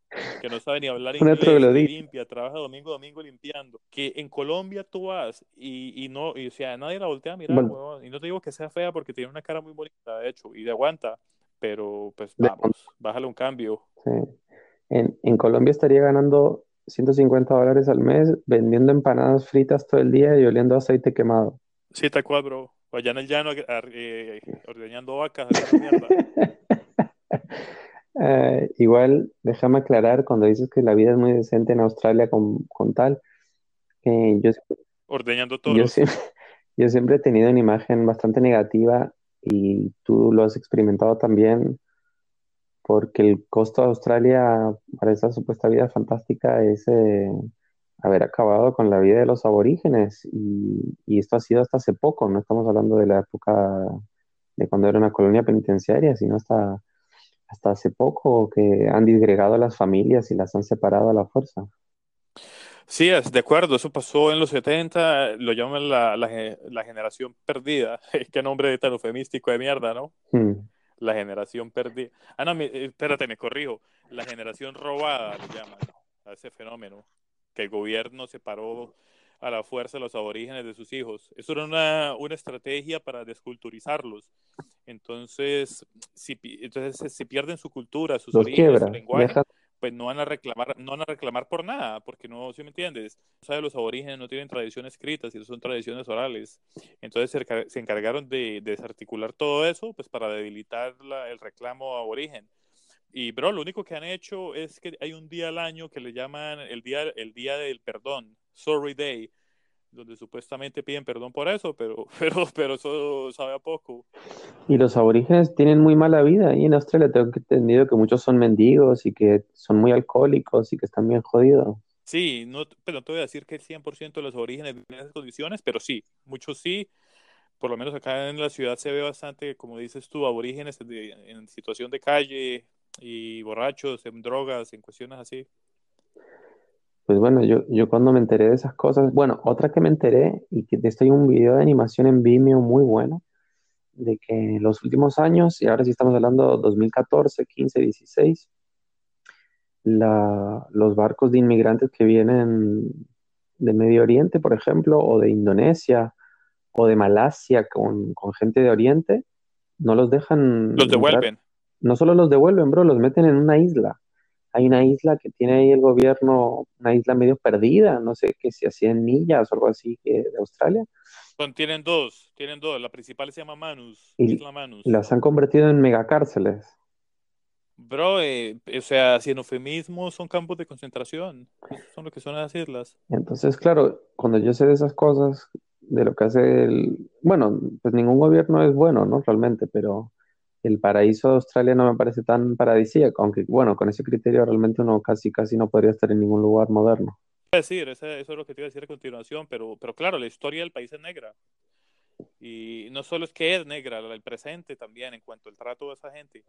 que no sabe ni hablar inglés, que limpia, trabaja domingo a domingo limpiando, que en Colombia tú vas y, y no, y, o sea, nadie la voltea a mirar, Bueno. weón, y no te digo que sea fea porque tiene una cara muy bonita, de hecho, y de aguanta, pero pues vamos, bájale un cambio. Sí. En, en Colombia estaría ganando 150 dólares al mes vendiendo empanadas fritas todo el día y oliendo a aceite quemado. Sí, tal cual, bro. Allá en el llano, eh, ordeñando vacas. Eh, igual, déjame aclarar cuando dices que la vida es muy decente en Australia con, con tal. eh, yo, ordeñando yo, siempre, yo siempre he tenido una imagen bastante negativa y tú lo has experimentado también porque el costo de Australia para esa supuesta vida fantástica es eh, haber acabado con la vida de los aborígenes y, y esto ha sido hasta hace poco, no estamos hablando de la época de cuando era una colonia penitenciaria, sino hasta, hasta hace poco que han disgregado a las familias y las han separado a la fuerza. Sí, es de acuerdo, eso pasó en los 70, lo llaman la, la generación perdida. Qué nombre tan eufemístico de mierda, ¿no? Hmm. La generación perdida. Ah, no, me- eh, espérate, me corrijo. La generación robada le llaman a ese fenómeno, que el gobierno separó a la fuerza a los aborígenes de sus hijos. Eso era una, una estrategia para desculturizarlos. Entonces, si, entonces, si pierden su cultura, sus Los orígenes, su lenguaje, deja, pues no van a reclamar, no van a reclamar por nada, porque no, si me entiendes? O los aborígenes no tienen tradición escritas, y son tradiciones orales. Entonces se, se encargaron de, de desarticular todo eso, pues para debilitar la- el reclamo aborigen. Y, bro, lo único que han hecho es que hay un día al año que le llaman el día, el día del perdón, Sorry Day, donde supuestamente piden perdón por eso, pero, pero, pero eso sabe a poco. Y los aborígenes tienen muy mala vida. Y en Australia tengo entendido que muchos son mendigos y que son muy alcohólicos y que están bien jodidos. Sí, no, pero no te voy a decir que el 100% de los aborígenes viven en esas condiciones, pero sí, muchos sí. Por lo menos acá en la ciudad se ve bastante, como dices tú, aborígenes de- en situación de calle y borrachos, en drogas, en cuestiones así. Pues bueno, yo, yo cuando me enteré de esas cosas, bueno, otra que me enteré y que de esto hay un video de animación en Vimeo muy bueno, de que en los últimos años, y ahora sí estamos hablando 2014, 15, 16, la, los barcos de inmigrantes que vienen de Medio Oriente, por ejemplo, o de Indonesia, o de Malasia con, con gente de Oriente, no los dejan... Los devuelven. entrar. No solo los devuelven, bro, los meten en una isla. Hay una isla que tiene ahí el gobierno, una isla medio perdida, no sé qué si hacían millas o algo así que de Australia. Son, tienen dos, tienen dos. La principal se llama Manus, Y- Isla Manus. Las han convertido en megacárceles. Bro, eh, o sea, sin eufemismo, son campos de concentración. Son lo que son las islas. Entonces, claro, cuando yo sé de esas cosas, de lo que hace el... Bueno, pues ningún gobierno es bueno, ¿no? Realmente, pero el paraíso de Australia no me parece tan paradisíaco, aunque, bueno, con ese criterio realmente uno casi, casi no podría estar en ningún lugar moderno. Decir, eso es lo que te iba a decir a continuación, pero, pero claro, la historia del país es negra. Y no solo es que es negra, el presente también en cuanto al trato de esa gente.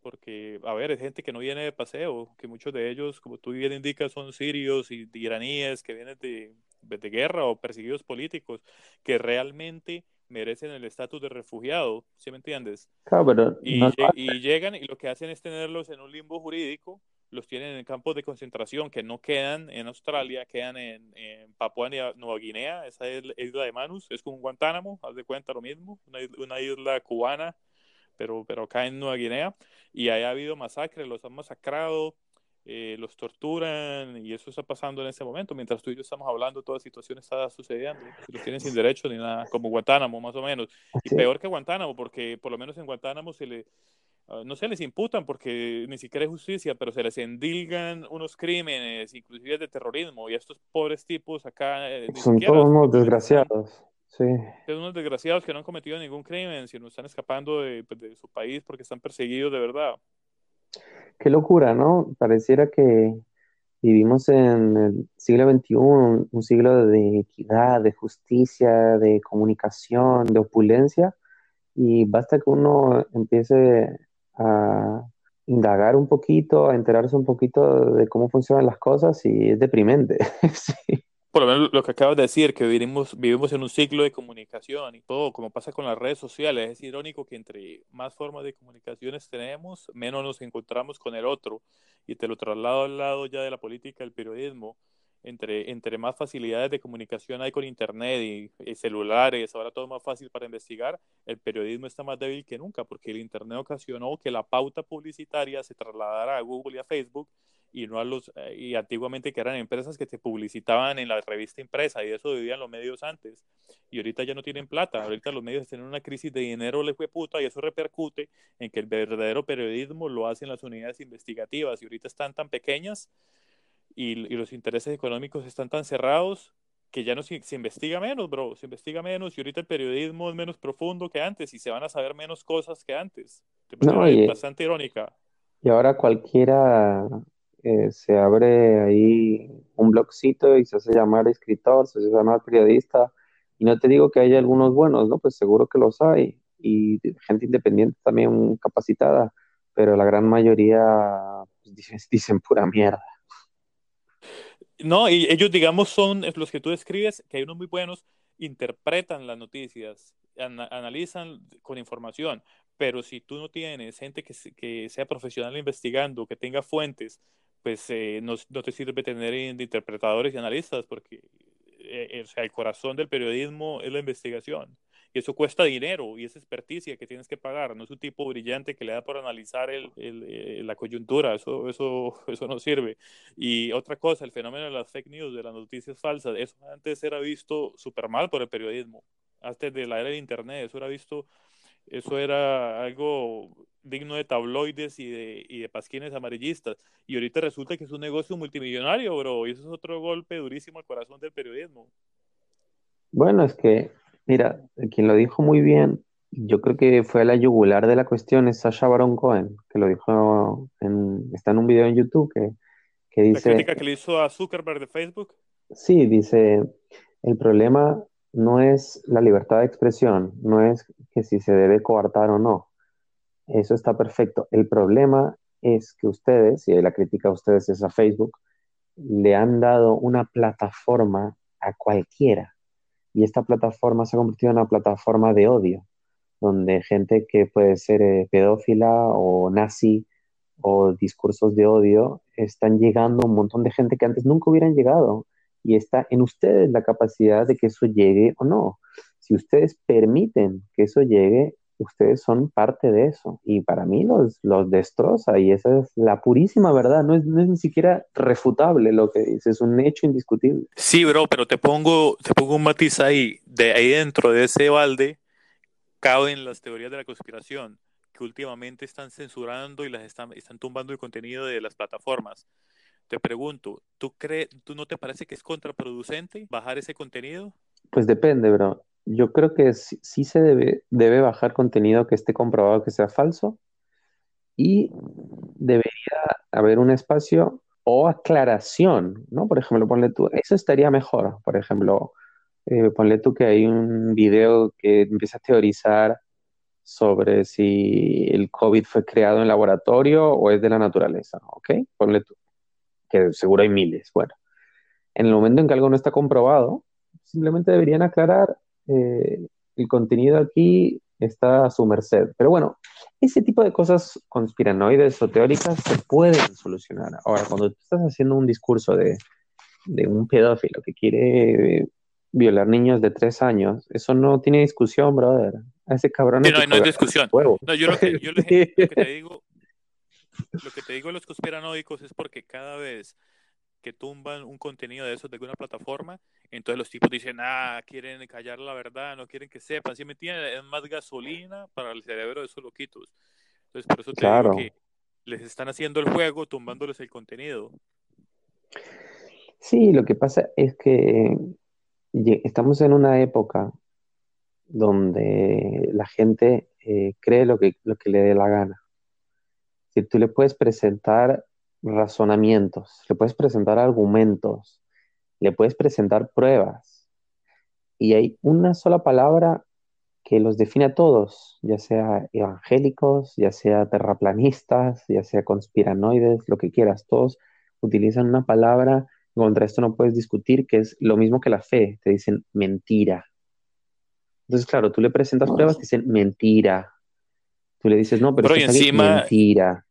Porque, a ver, es gente que no viene de paseo, que muchos de ellos, como tú bien indicas, son sirios y iraníes que vienen de, de guerra o perseguidos políticos, que realmente merecen el estatus de refugiado, ¿sí me entiendes? Claro, pero Y, no lo lle- hacen. y llegan y lo que hacen es tenerlos en un limbo jurídico, los tienen en campos de concentración que no quedan en Australia, quedan en, en Papua Nueva Guinea, esa es la isla de Manus, es como Guantánamo, haz de cuenta lo mismo, una, is- una isla cubana, pero, pero acá en Nueva Guinea, y ahí ha habido masacres, los han masacrado, eh, los torturan, y eso está pasando en ese momento, mientras tú y yo estamos hablando, toda situación está sucediendo, los tienen sin derecho ni nada, como Guantánamo más o menos. Y Sí. peor que Guantánamo, porque por lo menos en Guantánamo se le, ah, no se les imputan porque ni siquiera es justicia, pero se les endilgan unos crímenes, inclusive de terrorismo, y estos pobres tipos acá eh, Son todos unos desgraciados. Sí. son unos desgraciados que no han cometido ningún crimen, sino están escapando de, pues, de su país porque están perseguidos de verdad. Qué locura, ¿no? Pareciera que vivimos en el siglo XXI, un, siglo de equidad, de justicia, de comunicación, de opulencia, y basta que uno empiece a indagar un poquito, a enterarse un poquito de cómo funcionan las cosas y es deprimente. Sí. Por lo menos lo que acabas de decir, que vivimos, vivimos en un ciclo de comunicación y todo, como pasa con las redes sociales, es irónico que entre más formas de comunicaciones tenemos, menos nos encontramos con el otro. Y te lo traslado al lado ya de la política, el periodismo. Entre, entre más facilidades de comunicación hay con Internet y, celulares, ahora todo más fácil para investigar, el periodismo está más débil que nunca, porque el Internet ocasionó que la pauta publicitaria se trasladara a Google y a Facebook y no a los eh, y antiguamente que eran empresas que te publicitaban en la revista impresa y eso vivían los medios antes y ahorita ya no tienen plata ahorita los medios tienen una crisis de dinero le fue puta y eso repercute en que el verdadero periodismo lo hacen las unidades investigativas y ahorita están tan pequeñas y, y los intereses económicos están tan cerrados que ya no se, se investiga menos, bro, se investiga menos y ahorita el periodismo es menos profundo que antes y se van a saber menos cosas que antes. No, y- bastante irónica. Y ahora cualquiera eh, se abre ahí un blogcito y se hace llamar escritor, se hace llamar periodista. Y no te digo que haya algunos buenos, ¿no? Pues seguro que los hay. Y gente independiente también capacitada. Pero la gran mayoría pues, dicen, dicen pura mierda. No, y ellos, digamos, son los que tú describes, que hay unos muy buenos, interpretan las noticias, ana- analizan con información, pero si tú no tienes gente que, se- que sea profesional investigando, que tenga fuentes, pues eh, no, te sirve tener in- interpretadores y analistas, porque eh, eh, o sea, el corazón del periodismo es la investigación. Eso cuesta dinero y es experticia que tienes que pagar. No es un tipo brillante que le da por analizar eh, la coyuntura. Eso, eso, eso no sirve. Y otra cosa, el fenómeno de las fake news, de las noticias falsas, eso antes era visto súper mal por el periodismo. Antes de la era de Internet, eso era visto, eso era algo digno de tabloides y de, y de pasquines amarillistas. Y ahorita resulta que es un negocio multimillonario, bro. Y eso es otro golpe durísimo al corazón del periodismo. Bueno, es que, mira, quien lo dijo muy bien, yo creo que fue la yugular de la cuestión, es Sacha Baron Cohen, que lo dijo en, está en un video en YouTube que, que La dice... crítica que le hizo a Zuckerberg de Facebook. Sí, dice, el problema no es la libertad de expresión, no es que si se debe coartar o no. Eso está perfecto. El problema es que ustedes, y la crítica a ustedes es a Facebook, le han dado una plataforma a cualquiera. Y esta plataforma se ha convertido en una plataforma de odio, donde gente que puede ser eh, pedófila o nazi o discursos de odio están llegando un montón de gente que antes nunca hubieran llegado. Y está en ustedes la capacidad de que eso llegue o no. Si ustedes permiten que eso llegue, ustedes son parte de eso. Y para mí los, los destroza y esa es la purísima verdad. No es, no es ni siquiera refutable lo que dice, es un hecho indiscutible. Sí, bro, pero te pongo, te pongo un matiz ahí. De ahí dentro de ese balde caben las teorías de la conspiración que últimamente están censurando y las están, están tumbando el contenido de las plataformas. Te pregunto, ¿tú, crees, ¿tú no te parece que es contraproducente bajar ese contenido? Pues depende, bro. Yo creo que sí, se debe, debe bajar contenido que esté comprobado que sea falso y debería haber un espacio o aclaración, ¿no? Por ejemplo, ponle tú, eso estaría mejor. Por ejemplo, eh, ponle tú que hay un video que empieza a teorizar sobre si el COVID fue creado en laboratorio o es de la naturaleza, ¿ok? Ponle tú, que seguro hay miles. Bueno, en el momento en que algo no está comprobado, simplemente deberían aclarar eh, el contenido aquí está a su merced. Pero bueno, ese tipo de cosas conspiranoides o teóricas se pueden solucionar. Ahora, cuando tú estás haciendo un discurso de, de un pedófilo que quiere violar niños de tres años, eso no tiene discusión, brother. A ese cabrón. no, no, hay discusión. No, yo lo que, yo lo que, te digo, lo que te digo de los conspiranoicos es porque cada vez que tumban un contenido de esos de alguna plataforma, entonces los tipos dicen, ah, quieren callar la verdad, no quieren que sepan, ¿sí me entienden? Es más gasolina para el cerebro de esos loquitos. Entonces, por eso te digo que les están haciendo el juego tumbándoles el contenido. Sí, lo que pasa es que estamos en una época donde la gente eh, cree lo que, lo que le dé la gana. Si tú le puedes presentar razonamientos, le puedes presentar argumentos, le puedes presentar pruebas. Y hay una sola palabra que los define a todos, ya sea evangélicos, ya sea terraplanistas, ya sea conspiranoides, lo que quieras, todos utilizan una palabra, contra esto no puedes discutir, que es lo mismo que la fe, te dicen mentira. Entonces, claro, tú le presentas pruebas, te dicen mentira. Tú le dices, no, pero, es encima... mentira.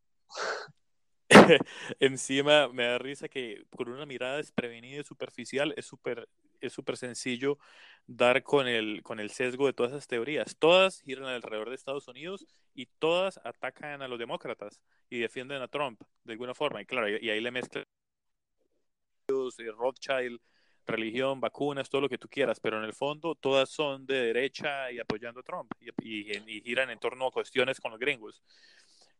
Encima me da risa que con una mirada desprevenida y superficial es súper es sencillo dar con el, con el sesgo de todas esas teorías. Todas giran alrededor de Estados Unidos y todas atacan a los demócratas y defienden a Trump de alguna forma. Y claro, y ahí le mezclan eh, Rothschild, religión, vacunas, todo lo que tú quieras, pero en el fondo todas son de derecha y apoyando a Trump y, y giran en torno a cuestiones con los gringos.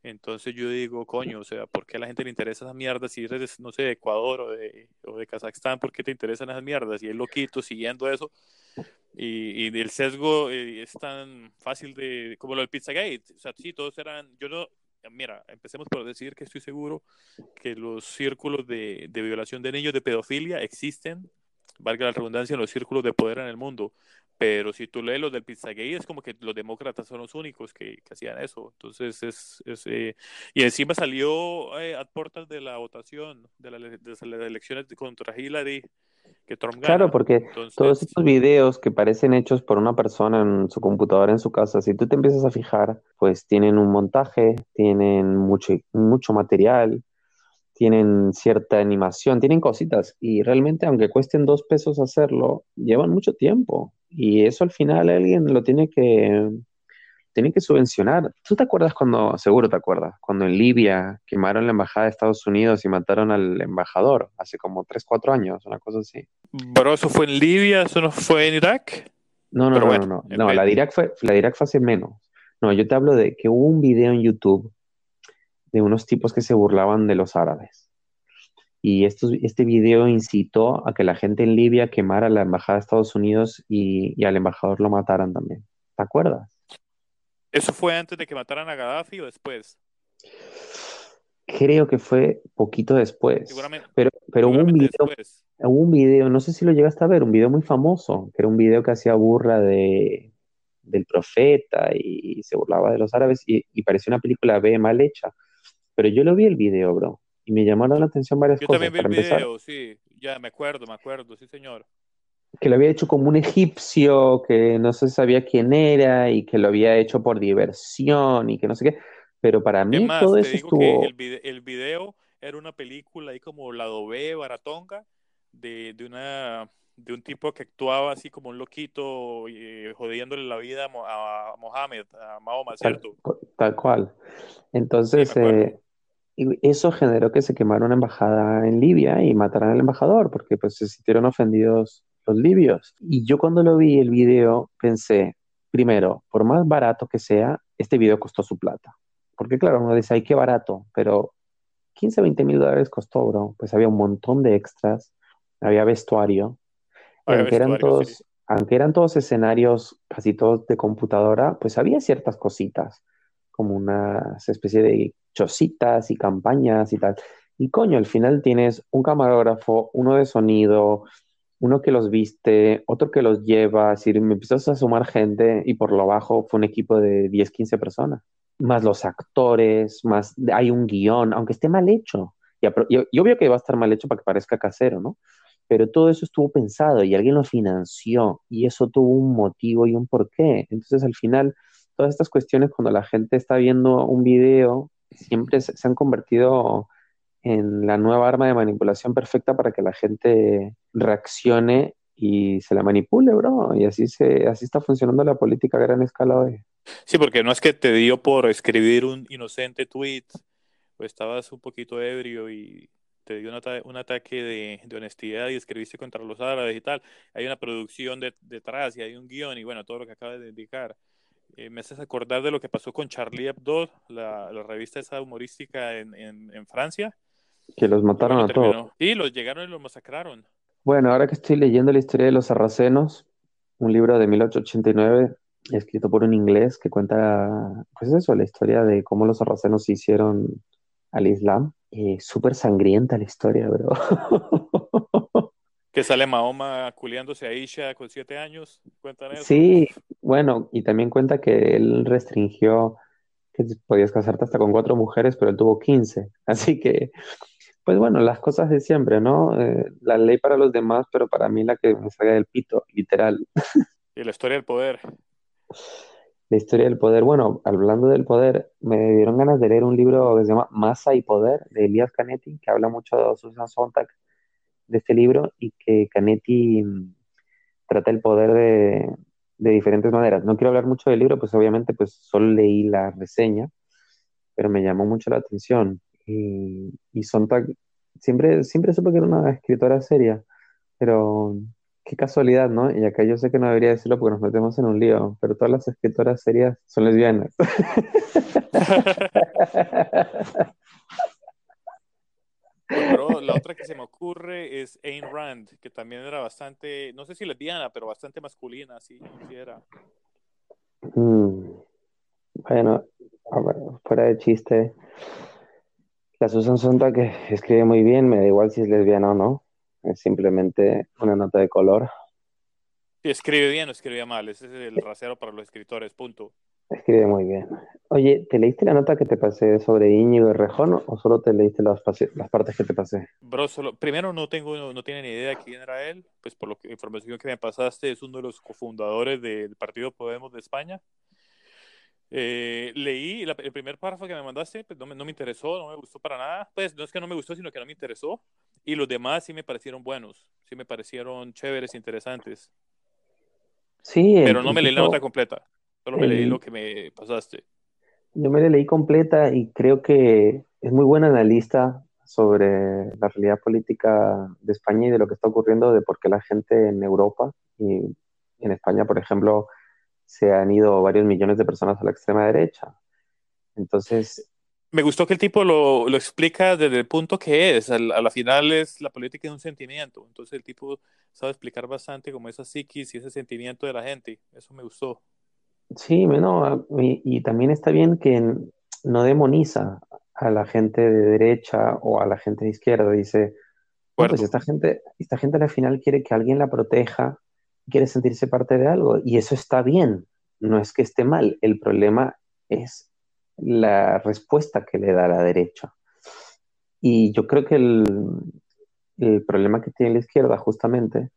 Entonces yo digo, coño, o sea, ¿por qué a la gente le interesa esas mierdas? Si eres, no sé, de Ecuador o de, o de Kazajstán, ¿por qué te interesan esas mierdas? Y es loquito siguiendo eso. Y, y el sesgo eh, es tan fácil de, como lo del Pizzagate. O sea, sí, todos eran, yo no, mira, empecemos por decir que estoy seguro que los círculos de, de violación de niños, de pedofilia, existen, valga la redundancia, en los círculos de poder en el mundo. Pero si tú lees los del Pizzagate, es como que los demócratas son los únicos que, hacían eso. Entonces, es. es eh, y encima salió eh, a puertas de la votación de, las elecciones contra Hillary, que Trump gana. Claro, porque todos estos videos que parecen hechos por una persona en su computadora en su casa, si tú te empiezas a fijar, pues tienen un montaje, tienen mucho, mucho material tienen cierta animación, tienen cositas y realmente aunque cuesten dos pesos hacerlo, llevan mucho tiempo y eso al final alguien lo tiene que, tiene que subvencionar. ¿Tú te acuerdas cuando, seguro te acuerdas, cuando en Libia quemaron la embajada de Estados Unidos y mataron al embajador hace como 3, 4 años, una cosa así? Pero eso fue en Libia, eso no fue en Irak. No, no, no, no, no, la de Irak fue, la de Irak fue hace menos. No, yo te hablo de que hubo un video en YouTube de unos tipos que se burlaban de los árabes. Y este video incitó a que la gente en Libia quemara la embajada de Estados Unidos y, al embajador lo mataran también. ¿Te acuerdas? ¿Eso fue antes de que mataran a Gaddafi o después? Creo que fue poquito después. pero, pero hubo un video, hubo un video, no sé si lo llegaste a ver, un video muy famoso, que era un video que hacía burla de, del profeta y, se burlaba de los árabes y, y parecía una película B mal hecha. Pero yo lo vi el video, bro. y me llamaron la atención varias Yo cosas. también vi el video, sí, ya me acuerdo, me acuerdo, sí, señor. que lo había hecho como un egipcio, que no se sabía quién era y que lo había hecho por diversión y que no sé qué. Pero para mí más, todo te eso digo que estuvo, el video, el video era una película ahí como Lado B, Baratonga, de, de, una, de un tipo que actuaba así como un loquito, eh, jodiéndole la vida a, a Mohamed, a Mahoma, tal, ¿cierto? tal cual. Sí, me Entonces, acuerdo. eh, y eso generó que se quemara una embajada en Libia y mataran al embajador, porque pues se sintieron ofendidos los libios. Y yo cuando lo vi el video pensé, primero, por más barato que sea, este video costó su plata. Porque claro, uno dice, ay, qué barato, pero 15, 20 mil dólares costó, bro. Pues había un montón de extras, había vestuario, Había aunque eran sí. todos, aunque eran todos escenarios casi todos de computadora, pues había ciertas cositas, como una especie de chocitas y campañas y tal. Y coño, al final tienes un camarógrafo, uno de sonido, uno que los viste, otro que los lleva, es decir, me empezaste a sumar gente y por lo bajo fue un equipo de 10, 15 personas, más los actores, más hay un guion, aunque esté mal hecho. Y, y- y obvio que va a estar mal hecho para que parezca casero, ¿no? Pero todo eso estuvo pensado y alguien lo financió y eso tuvo un motivo y un porqué. Entonces, al final, todas estas cuestiones, cuando la gente está viendo un video, siempre se, han convertido en la nueva arma de manipulación perfecta para que la gente reaccione y se la manipule, bro. Y así, se, así está funcionando la política a gran escala hoy. Sí, porque no es que te dio por escribir un inocente tweet, o estabas un poquito ebrio y te dio un, ata- un ataque de, de honestidad y escribiste contra los árabes y tal. Hay una producción de- detrás y hay un guion y bueno, todo lo que acabas de indicar. Eh, me haces acordar de lo que pasó con Charlie Hebdo, la, la revista esa humorística en, en, en Francia. Que los mataron a todos. Sí, los llegaron y los masacraron. Bueno, ahora que estoy leyendo la historia de los sarracenos, un libro de 1889 escrito por un inglés que cuenta, pues eso, la historia de cómo los sarracenos se hicieron al Islam. Eh, súper sangrienta la historia, bro. Que sale Mahoma culiándose a Isha con siete años. Cuentan eso. Sí, bueno, y también cuenta que él restringió que podías casarte hasta con cuatro mujeres, pero él tuvo 15. Así que, pues bueno, las cosas de siempre, ¿no? Eh, la ley para los demás, pero para mí la que me salga del pito, literal. Y la historia del poder. La historia del poder. Bueno, hablando del poder, me dieron ganas de leer un libro que se llama Masa y Poder de Elias Canetti, que habla mucho de Susan Sontag de este libro y que Canetti mm, trata el poder de, de diferentes maneras. No quiero hablar mucho del libro, pues obviamente pues solo leí la reseña, pero me llamó mucho la atención. Y, y Sontag, siempre, siempre supe que era una escritora seria, pero qué casualidad, ¿no? Y acá yo sé que no debería decirlo porque nos metemos en un lío, pero todas las escritoras serias son lesbianas. Bro, la otra que se me ocurre es Ayn Rand, que también era bastante, no sé si lesbiana, pero bastante masculina, sí, sí era. Mm, Bueno, a ver, fuera de chiste, la Susan Sontag que escribe muy bien, me da igual si es lesbiana o no, es simplemente una nota de color. Si escribe bien o escribe mal, ese es el rasero para los escritores, punto. Escribe muy bien. Oye, ¿te leíste la nota que te pasé sobre Íñigo Errejón o solo te leíste las, partes que te pasé? Bro, solo, primero no tengo, no tiene ni idea de quién era él, pues por que información que me pasaste es uno de los cofundadores del Partido Podemos de España. Eh, leí la- el primer párrafo que me mandaste, pues no me, no me interesó, no me gustó para nada. Pues no es que no me gustó, sino que no me interesó. Y los demás sí me parecieron buenos, sí me parecieron chéveres, interesantes. Sí, Pero no me leí la nota completa, solo me leí el, lo que me pasaste. yo me la leí completa y creo que es muy buen analista sobre la realidad política de España y de lo que está ocurriendo, de por qué la gente en Europa y en España, por ejemplo, se han ido varios millones de personas a la extrema derecha. Entonces, Me gustó que el tipo lo, lo explica desde el punto que es. Al- a la final es la política es un sentimiento. Entonces el tipo sabe explicar bastante como esa psiquis y ese sentimiento de la gente. Eso me gustó. Sí, no, y, y también está bien que no demoniza a la gente de derecha o a la gente de izquierda. Dice, no, pues esta gente, esta gente al final quiere que alguien la proteja, quiere sentirse parte de algo, y eso está bien, no es que esté mal, el problema es la respuesta que le da la derecha. y yo creo que el, el problema que tiene la izquierda justamente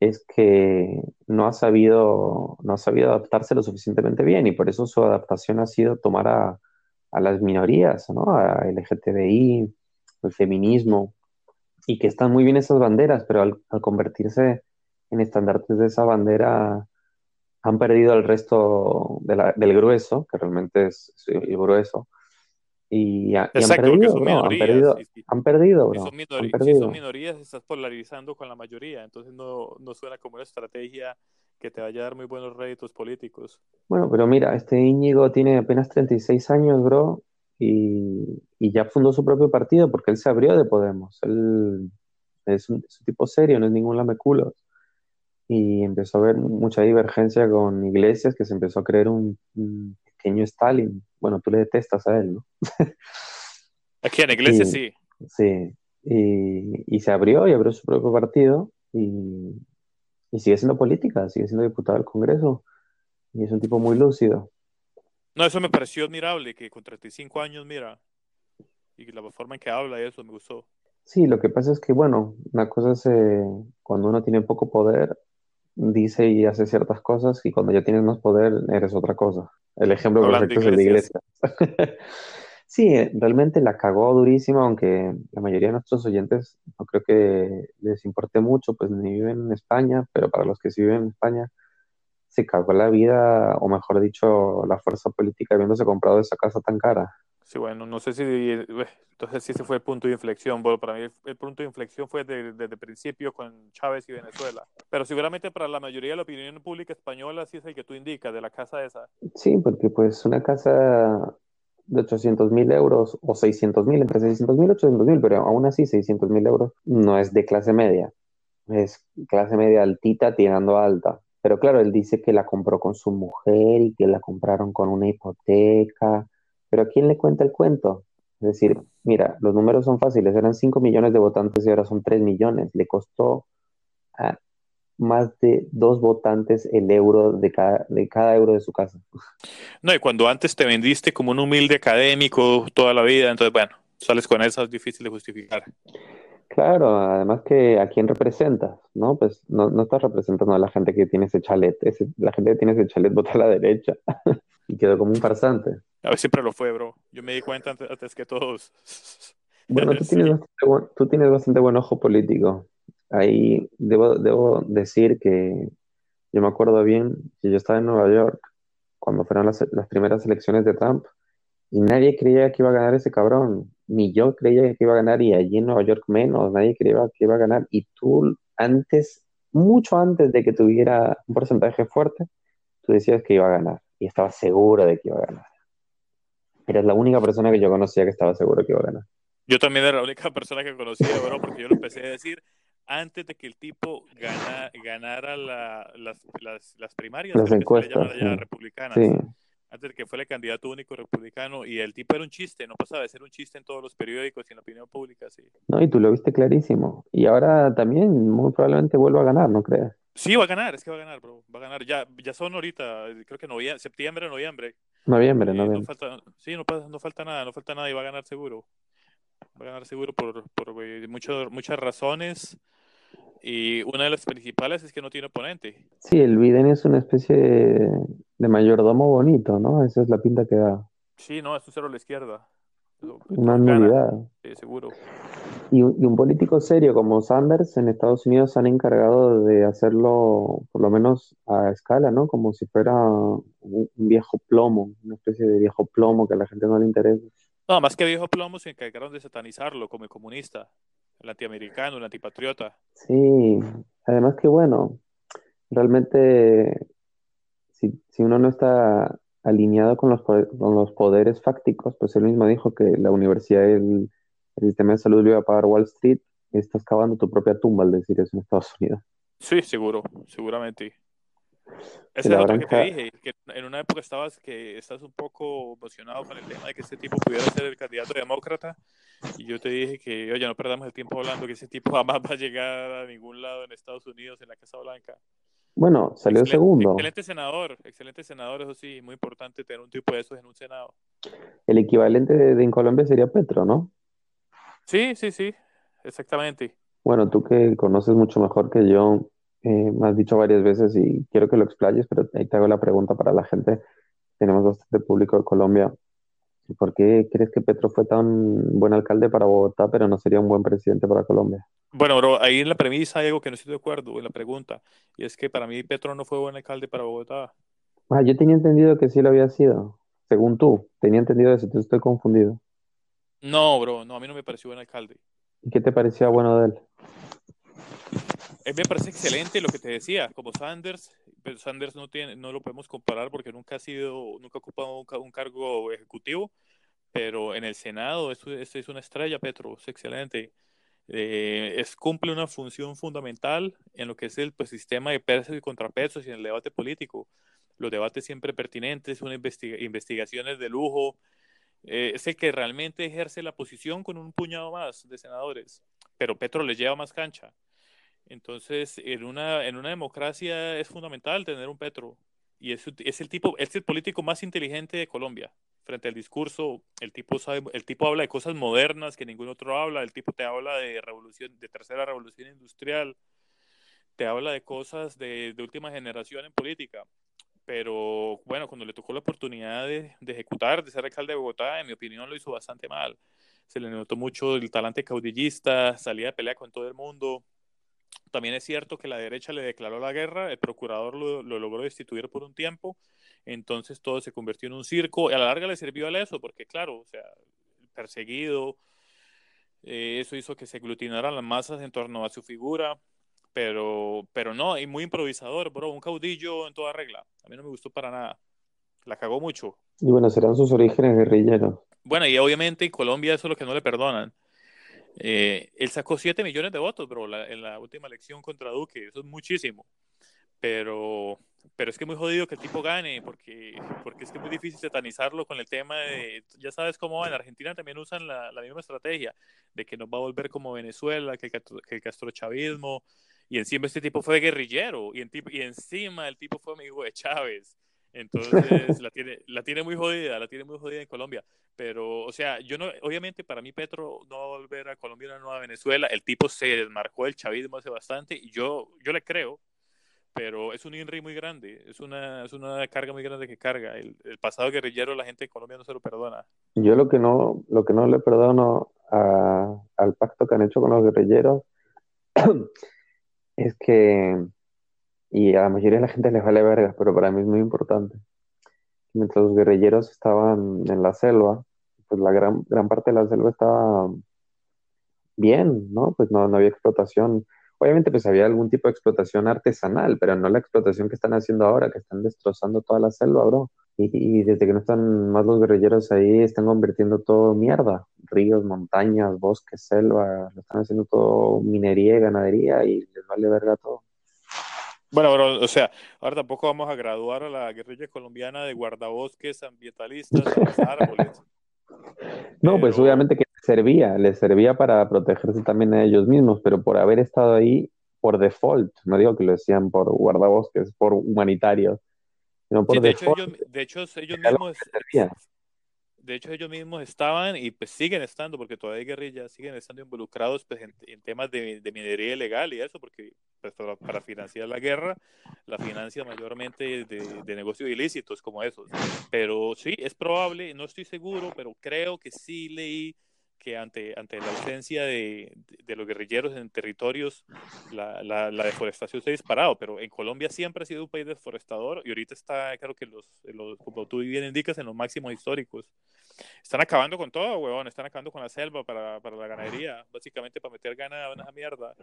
es que no ha sabido, no ha sabido adaptarse lo suficientemente bien y por eso su adaptación ha sido tomar a, a las minorías, ¿no? A LGTBI, el feminismo, y que están muy bien esas banderas, pero al, convertirse en estandartes de esa bandera han perdido el resto del grueso, que realmente es el grueso, y, ha, Exacto, y han, perdido, son bro, han perdido, y han perdido, bro, son, han minori- si perdido. son minorías, estás polarizando con la mayoría, entonces no, no suena como una estrategia que te vaya a dar muy buenos réditos políticos. Bueno, pero mira, este Íñigo tiene apenas 36 años, bro, y, y ya fundó su propio partido porque él se abrió de Podemos. Él es un, es un tipo serio, no es ningún lameculos. Y empezó a haber mucha divergencia con Iglesias, que se empezó a creer un, un pequeño Stalin. Bueno, tú le detestas a él, ¿no? Aquí en la iglesia Y- sí. Sí, y, y se abrió y abrió su propio partido y, y sigue siendo política, sigue siendo diputado del Congreso y es un tipo muy lúcido. No, eso me pareció admirable, que con 35 años, mira, y la forma en que habla y eso me gustó. Sí, lo que pasa es que, bueno, una cosa es eh, cuando uno tiene poco poder, dice y hace ciertas cosas y cuando ya tienes más poder, eres otra cosa. El ejemplo Hablando perfecto es el de. Iglesia. Sí, eh, realmente la cagó durísimo, aunque la mayoría de nuestros oyentes no creo que les importe mucho, pues ni viven en España, pero para los que sí viven en España, se cagó la vida, o mejor dicho, la fuerza política habiéndose comprado esa casa tan cara. Sí, bueno, no sé si, eh, entonces sí ese fue el punto de inflexión. Bueno, para mí el, el punto de inflexión fue de- desde el principio con Chávez y Venezuela. Pero seguramente para la mayoría de la opinión pública española sí es el que tú indicas, de la casa esa. Sí, porque pues una casa de 800 mil euros o 600 mil, entre 600 mil y 800 mil, pero aún así 600 mil euros no es de clase media, es clase media altita tirando alta. Pero claro, él dice que la compró con su mujer y que la compraron con una hipoteca, pero ¿a quién le cuenta el cuento? Es decir, mira, los números son fáciles, eran 5 millones de votantes y ahora son 3 millones, le costó a más de dos votantes el euro de cada, de cada euro de su casa. No, y cuando antes te vendiste como un humilde académico toda la vida, entonces bueno, sales con eso, es difícil de justificar. Claro, además que a quién representas, ¿no? Pues no, no estás representando a la gente que tiene ese chalet. Ese- la gente que tiene ese chalet vota a la derecha y quedó como un farsante. A ver, siempre lo fue, bro. Yo me di cuenta antes, antes que todos. Bueno, tú Sí. tienes bastante buen, tú tienes bastante buen ojo político. Ahí debo, debo decir que yo me acuerdo bien que yo estaba en Nueva York cuando fueron las, las primeras elecciones de Trump y nadie creía que iba a ganar ese cabrón. Ni yo creía que iba a ganar y allí en Nueva York menos, nadie creía que iba a ganar. Y tú antes, mucho antes de que tuviera un porcentaje fuerte, tú decías que iba a ganar y estabas seguro de que iba a ganar. Eres la única persona que yo conocía que estaba seguro que iba a ganar. Yo también era la única persona que conocía, bro, porque yo lo empecé a decir antes de que el tipo gana, ganara la- las, las, las primarias, Las encuestas, sí. republicanas. Sí, Antes de que fuera el candidato único republicano, y el tipo era un chiste, no pasaba de ser un chiste en todos los periódicos y en la opinión pública, sí. no, y tú lo viste clarísimo. Y ahora también muy probablemente vuelva a ganar, ¿no crees? Sí, va a ganar, es que va a ganar, bro. Va a ganar. Ya, ya son ahorita, creo que novie- septiembre, noviembre. Noviembre, Eh, no noviembre. falta, sí, no, pa- no falta nada, no falta nada y va a ganar seguro. Va a ganar seguro por, por eh, mucho- muchas razones. Y una de las principales es que no tiene oponente. Sí, el Biden es una especie de, de mayordomo bonito, ¿no? Esa es la pinta que da. Sí, no, es un cero a la izquierda. Una nulidad. sí, seguro. Y, un- y un político serio como Sanders en Estados Unidos se han encargado de hacerlo, por lo menos a escala, ¿no? Como si fuera un viejo plomo, una especie de viejo plomo que a la gente no le interesa. No, más que viejo plomo se encargaron de satanizarlo como el comunista, el antiamericano, el antipatriota. Sí, además que bueno, realmente si, si uno no está alineado con los, con los poderes fácticos, pues él mismo dijo que la universidad y el, el sistema de salud lo iba a pagar Wall Street, y estás cavando tu propia tumba al decir eso en Estados Unidos. Sí, seguro, seguramente. Esa es otra que te dije, que en una época estabas que estás un poco emocionado con el tema de que ese tipo pudiera ser el candidato demócrata y yo te dije que, oye, no perdamos el tiempo hablando que ese tipo jamás va a llegar a ningún lado en Estados Unidos, en la Casa Blanca. Bueno, salió Excelente, segundo. excelente senador, excelente senador, eso sí, muy importante tener un tipo de esos en un senado. El equivalente de, de en Colombia sería Petro, ¿no? Sí, sí, sí, exactamente. Bueno, tú que conoces mucho mejor que yo, eh, me has dicho varias veces y quiero que lo explayes, pero ahí te hago la pregunta para la gente. Tenemos bastante público de Colombia. ¿Por qué crees que Petro fue tan buen alcalde para Bogotá, pero no sería un buen presidente para Colombia? Bueno, bro, ahí en la premisa hay algo que no estoy de acuerdo en la pregunta, y es que para mí Petro no fue buen alcalde para Bogotá. Ah, yo tenía entendido que sí lo había sido, según tú. Tenía entendido eso, entonces estoy confundido. No, bro, no, a mí no me pareció buen alcalde. ¿Y qué te parecía bueno de él? Mí me parece excelente lo que te decía, como Sanders, pero Sanders no tiene, no lo podemos comparar porque nunca ha sido, nunca ha ocupado un, un cargo ejecutivo, pero en el Senado es, es, es una estrella, Petro, es excelente. Eh, es, cumple una función fundamental en lo que es el pues, sistema de pesos y contrapesos y en el debate político. Los debates siempre pertinentes, unas investiga investigaciones de lujo. Eh, es el que realmente ejerce la posición con un puñado más de senadores, pero Petro le lleva más cancha. Entonces, en una, en una democracia es fundamental tener un Petro. Y es, es, el tipo, es el político más inteligente de Colombia. Frente al discurso, el tipo, sabe, el tipo habla de cosas modernas que ningún otro habla. El tipo te habla de revolución, de tercera revolución industrial. Te habla de cosas de, de última generación en política. Pero bueno, cuando le tocó la oportunidad de, de ejecutar, de ser alcalde de Bogotá, en mi opinión lo hizo bastante mal. Se le notó mucho el talante caudillista, salía de pelea con todo el mundo, también es cierto que la derecha le declaró la guerra, el procurador lo, lo, logró destituir por un tiempo, entonces todo se convirtió en un circo y a la larga le sirvió a eso, porque claro, o sea, perseguido, eh, eso hizo que se aglutinaran las masas en torno a su figura, pero, pero no, y muy improvisador, bro, un caudillo en toda regla, a mí no me gustó para nada, la cagó mucho. Y bueno, serán sus orígenes guerrilleros. Bueno, y obviamente en Colombia eso es lo que no le perdonan. Eh, él sacó 7 millones de votos, bro, la, en la última elección contra Duque. Eso es muchísimo. Pero, pero es que es muy jodido que el tipo gane, porque, porque es que es muy difícil satanizarlo con el tema de, ya sabes cómo va, en Argentina también usan la, la misma estrategia, de que nos va a volver como Venezuela, que que el castrochavismo, y encima este tipo fue guerrillero, y, en, y encima el tipo fue amigo de Chávez. Entonces la tiene, la tiene muy jodida, la tiene muy jodida en Colombia. Pero, o sea, yo no, obviamente para mí Petro no va a volver a Colombia una nueva Venezuela. El tipo se desmarcó del chavismo hace bastante y yo, yo le creo, pero es un INRI muy grande, es una, es una carga muy grande que carga. El, el, pasado guerrillero la gente de Colombia no se lo perdona. Yo lo que no, lo que no le perdono a, al pacto que han hecho con los guerrilleros es que y a la mayoría de la gente les vale verga, pero para mí es muy importante. Mientras los guerrilleros estaban en la selva, pues la gran, gran parte de la selva estaba bien, ¿no? Pues no, no había explotación. Obviamente pues había algún tipo de explotación artesanal, pero no la explotación que están haciendo ahora, que están destrozando toda la selva, bro. Y, y desde que no están más los guerrilleros ahí, están convirtiendo todo mierda. Ríos, montañas, bosques, selva, lo están haciendo todo minería y ganadería y les vale verga todo. Bueno, bro, o sea, ahora tampoco vamos a graduar a la guerrilla colombiana de guardabosques, ambientalistas, árboles. No, pero... pues obviamente que les servía, les servía para protegerse también a ellos mismos, pero por haber estado ahí por default, no digo que lo decían por guardabosques, por humanitarios, sino por sí, de default. Hecho, ellos, de hecho, ellos mismos, de hecho, ellos mismos estaban y pues siguen estando, porque todavía hay guerrillas, siguen estando involucrados pues, en, temas de, de, minería ilegal y eso, porque pues, para, financiar la guerra, la financia mayormente de, de, negocios ilícitos como esos. Pero sí, es probable, no estoy seguro, pero creo que sí leí que ante, ante la ausencia de, de los guerrilleros en territorios, la, la, deforestación se ha disparado, pero en Colombia siempre ha sido un país deforestador y ahorita está, creo que los, los como tú bien indicas, en los máximos históricos. Están acabando con todo, huevón, están acabando con la selva para, para la ganadería, básicamente para meter ganado en esa mierda.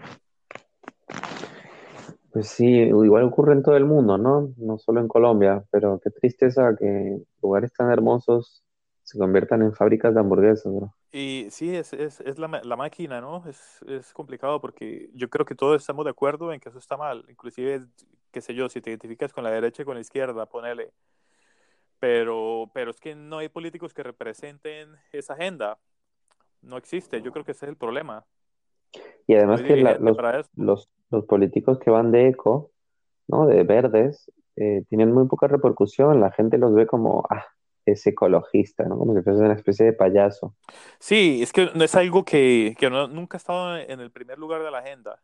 Pues sí, igual ocurre en todo el mundo, ¿no? No solo en Colombia, pero qué tristeza que lugares tan hermosos se conviertan en fábricas de hamburguesas, bro. Y sí, es, es, es la, la, máquina, ¿no? Es, es, complicado porque yo creo que todos estamos de acuerdo en que eso está mal. Inclusive, qué sé yo, si te identificas con la derecha y con la izquierda, ponele. Pero, pero es que no hay políticos que representen esa agenda. No existe. Yo creo que ese es el problema. Y además no que la, los, los, los, políticos que van de eco, ¿no? De verdes, eh, tienen muy poca repercusión. La gente los ve como, ah, es ecologista, ¿no? Como si fuese una especie de payaso. Sí, es que no es algo que, que nunca ha estado en el primer lugar de la agenda.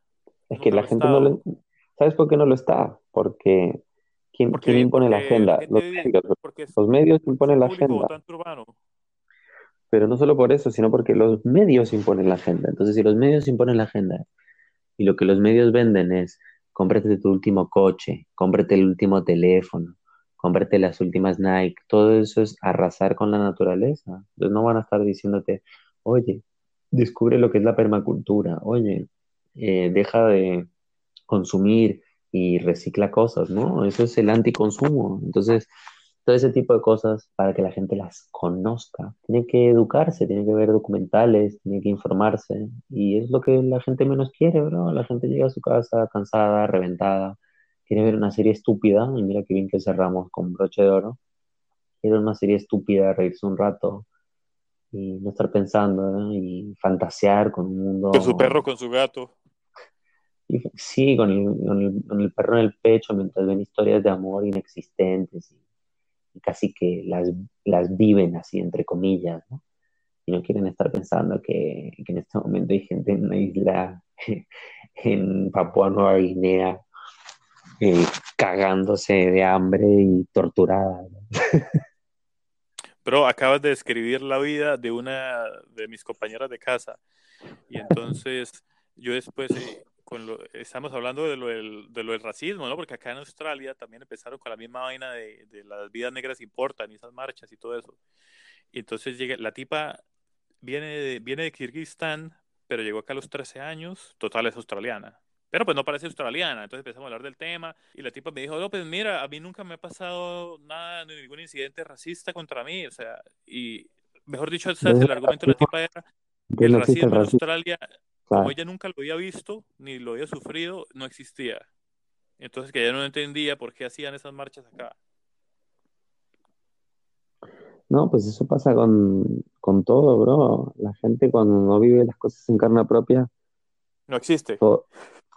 Es que la gente no lo... ¿Sabes por qué no lo está? Porque ¿quién, ¿quién impone la agenda? Los medios, los medios imponen la agenda. Pero no solo por eso, sino porque los medios imponen la agenda. Entonces, si los medios imponen la agenda y lo que los medios venden es cómprate tu último coche, cómprate el último teléfono, cómprate las últimas Nike, todo eso es arrasar con la naturaleza. Entonces no van a estar diciéndote, oye, descubre lo que es la permacultura, oye, eh, deja de consumir y recicla cosas, ¿no? Eso es el anticonsumo. Entonces, todo ese tipo de cosas para que la gente las conozca. Tiene que educarse, tiene que ver documentales, tiene que informarse. Y es lo que la gente menos quiere, bro. La gente llega a su casa cansada, reventada, quiere ver una serie estúpida. Y mira qué bien que cerramos con broche de oro. Quiere una serie estúpida, reírse un rato y no estar pensando y fantasear con un mundo. Con su perro, con su gato. Sí, con el, con el perro en el pecho mientras ven historias de amor inexistentes. Y, casi que las, las viven así, entre comillas, ¿no? Y no quieren estar pensando que, en este momento hay gente en una isla en Papua Nueva Guinea eh, cagándose de hambre y torturada. Pero acabas de describir la vida de una de mis compañeras de casa. Y entonces yo después eh, estamos hablando de lo, del, de lo del racismo, ¿no? Porque acá en Australia también empezaron con la misma vaina de, de las vidas negras importan y esas marchas y todo eso. Y entonces llega, la tipa viene de, viene de Kirguistán, pero llegó acá a los 13 años, total es australiana. Pero pues no parece australiana, entonces empezamos a hablar del tema y la tipa me dijo, no, pues mira, a mí nunca me ha pasado nada, ningún incidente racista contra mí, o sea, y mejor dicho, el argumento de la tipa era que el racismo en Australia como ella nunca lo había visto ni lo había sufrido, no existía. Entonces que ella no entendía por qué hacían esas marchas acá. No, pues eso pasa con, con todo, bro. La gente cuando no vive las cosas en carne propia. No existe.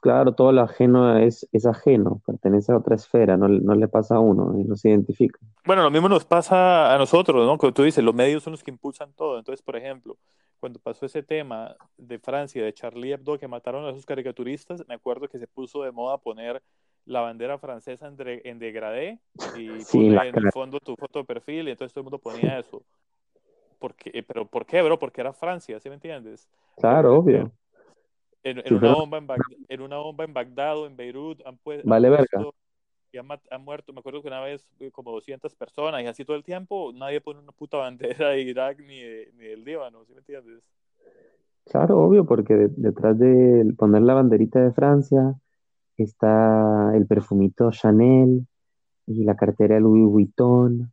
claro, todo lo ajeno es, es ajeno, pertenece a otra esfera, no, no, le pasa a uno y no se identifica. Bueno, lo mismo nos pasa a nosotros, ¿no? Como tú dices, los medios son los que impulsan todo. Entonces, por ejemplo, cuando pasó ese tema de Francia, de Charlie Hebdo, que mataron a esos caricaturistas, me acuerdo que se puso de moda poner la bandera francesa en, en degradé y poner en el fondo tu foto de perfil y entonces todo el mundo ponía eso. Porque, pero ¿por qué, bro? Porque era Francia, ¿sí me entiendes? Claro, obvio. En, una, bomba en, Bagdad, en una bomba en Bagdad o en Beirut han, puesto, vale, verga y han, muerto, me acuerdo que una vez eh, como 200 personas y así todo el tiempo, nadie pone una puta bandera de Irak ni, ni del Líbano, ¿sí me entiendes? Claro, obvio, porque detrás de poner la banderita de Francia está el perfumito Chanel y la cartera Louis Vuitton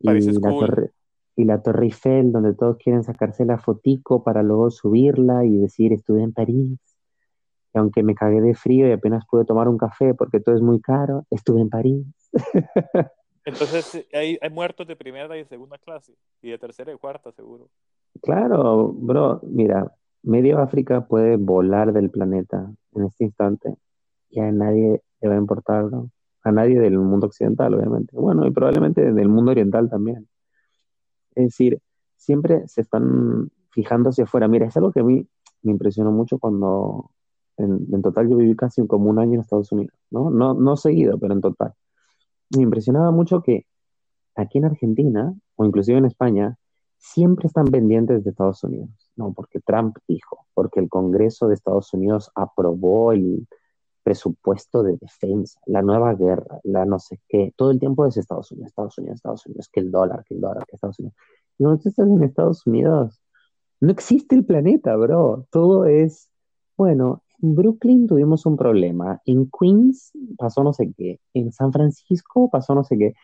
y la, torre, y la Torre Eiffel, donde todos quieren sacarse la fotico para luego subirla y decir estuve en París y aunque me cagué de frío y apenas pude tomar un café porque todo es muy caro, estuve en París. Entonces hay, hay muertos de primera y segunda clase, y de tercera y cuarta seguro. Claro, bro, mira, medio África puede volar del planeta en este instante y a nadie le va a importar, ¿no? A nadie del mundo occidental, obviamente. Bueno, y probablemente del mundo oriental también. Es decir, siempre se están fijando hacia afuera. Mira, es algo que a mí me impresionó mucho cuando en, total yo viví casi como un año en Estados Unidos, ¿no? No, no seguido, pero en total. Me impresionaba mucho que aquí en Argentina, o inclusive en España, siempre están pendientes de Estados Unidos, ¿no? Porque Trump dijo, porque el Congreso de Estados Unidos aprobó el presupuesto de defensa, la nueva guerra, la no sé qué, todo el tiempo es Estados Unidos, Estados Unidos, Estados Unidos, que el dólar, que el dólar, que Estados Unidos. Tú estás en Estados Unidos, no existe el planeta, bro. Todo es, bueno, en Brooklyn tuvimos un problema, en Queens pasó no sé qué, en San Francisco pasó no sé qué.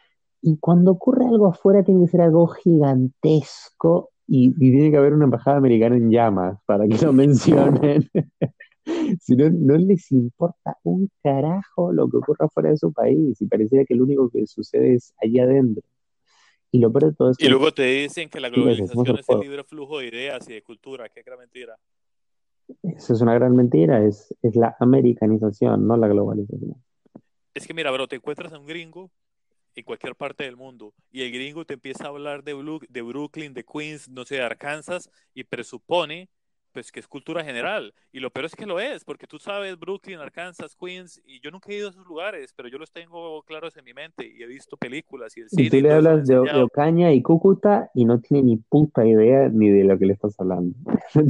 Y cuando ocurre algo afuera tiene que ser algo gigantesco y, tiene que haber una embajada americana en llamas para que lo mencionen. si no, no les importa un carajo lo que ocurra fuera de su país y pareciera que lo único que sucede es allá adentro. Y lo peor de todo es Y luego te dicen que la globalización es el libre flujo de ideas y de cultura, qué gran mentira. Eso es una gran mentira, es, es la americanización, no la globalización. Es que mira, bro, te encuentras a un gringo en cualquier parte del mundo y el gringo te empieza a hablar de, de Brooklyn, de Queens, no sé, de Arkansas y presupone pues que es cultura general. Y lo peor es que lo es, porque tú sabes Brooklyn, Arkansas, Queens, y yo nunca he ido a esos lugares, pero yo los tengo claros en mi mente y he visto películas y el cine. Y tú le hablas de, Ocaña y Cúcuta y no tiene ni puta idea ni de lo que le estás hablando.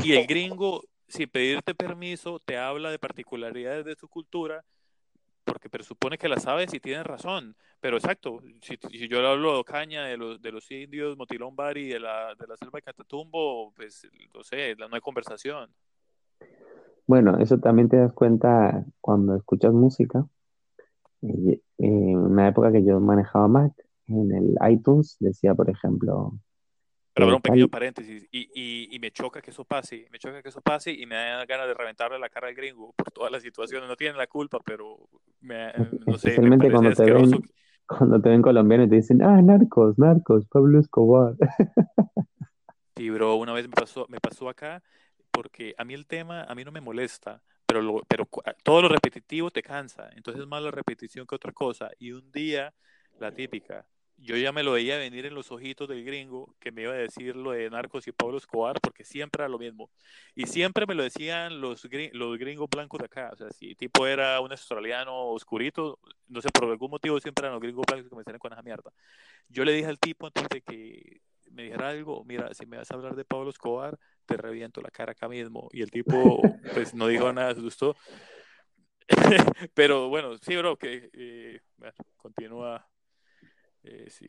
Y el gringo, sin pedirte permiso, te habla de particularidades de su cultura porque presupone que la sabes y tienes razón. Pero exacto, si, si yo le hablo de Ocaña, de los, de los indios, Motilón Bari, de la, de la selva de Catatumbo, pues no sé, no hay conversación. Bueno, eso también te das cuenta cuando escuchas música. En una época que yo manejaba Mac, en el iTunes decía, por ejemplo, pero habrá un pequeño paréntesis, y, y, y, me choca que eso pase, me choca que eso pase y me da ganas de reventarle la cara al gringo por todas las situaciones. No tienen la culpa, pero me, no sé. Especialmente cuando, te ven, cuando te ven colombiano y te dicen, ah, narcos, narcos, Pablo Escobar. Sí, bro, una vez me pasó, me pasó acá, porque a mí el tema, a mí no me molesta, pero, lo, pero todo lo repetitivo te cansa, entonces es más la repetición que otra cosa. Y un día, la típica, yo ya me lo veía venir en los ojitos del gringo que me iba a decir lo de Narcos y Pablo Escobar, porque siempre era lo mismo. Y siempre me lo decían los, los gringos blancos de acá. O sea, si tipo era un australiano oscurito, no sé, por algún motivo siempre eran los gringos blancos que me salen con esa mierda. Yo le dije al tipo antes de que me dijera algo, mira, si me vas a hablar de Pablo Escobar, te reviento la cara acá mismo. Y el tipo, pues, no dijo nada, se asustó. Pero bueno, sí, bro, que eh, continúa eh, sí,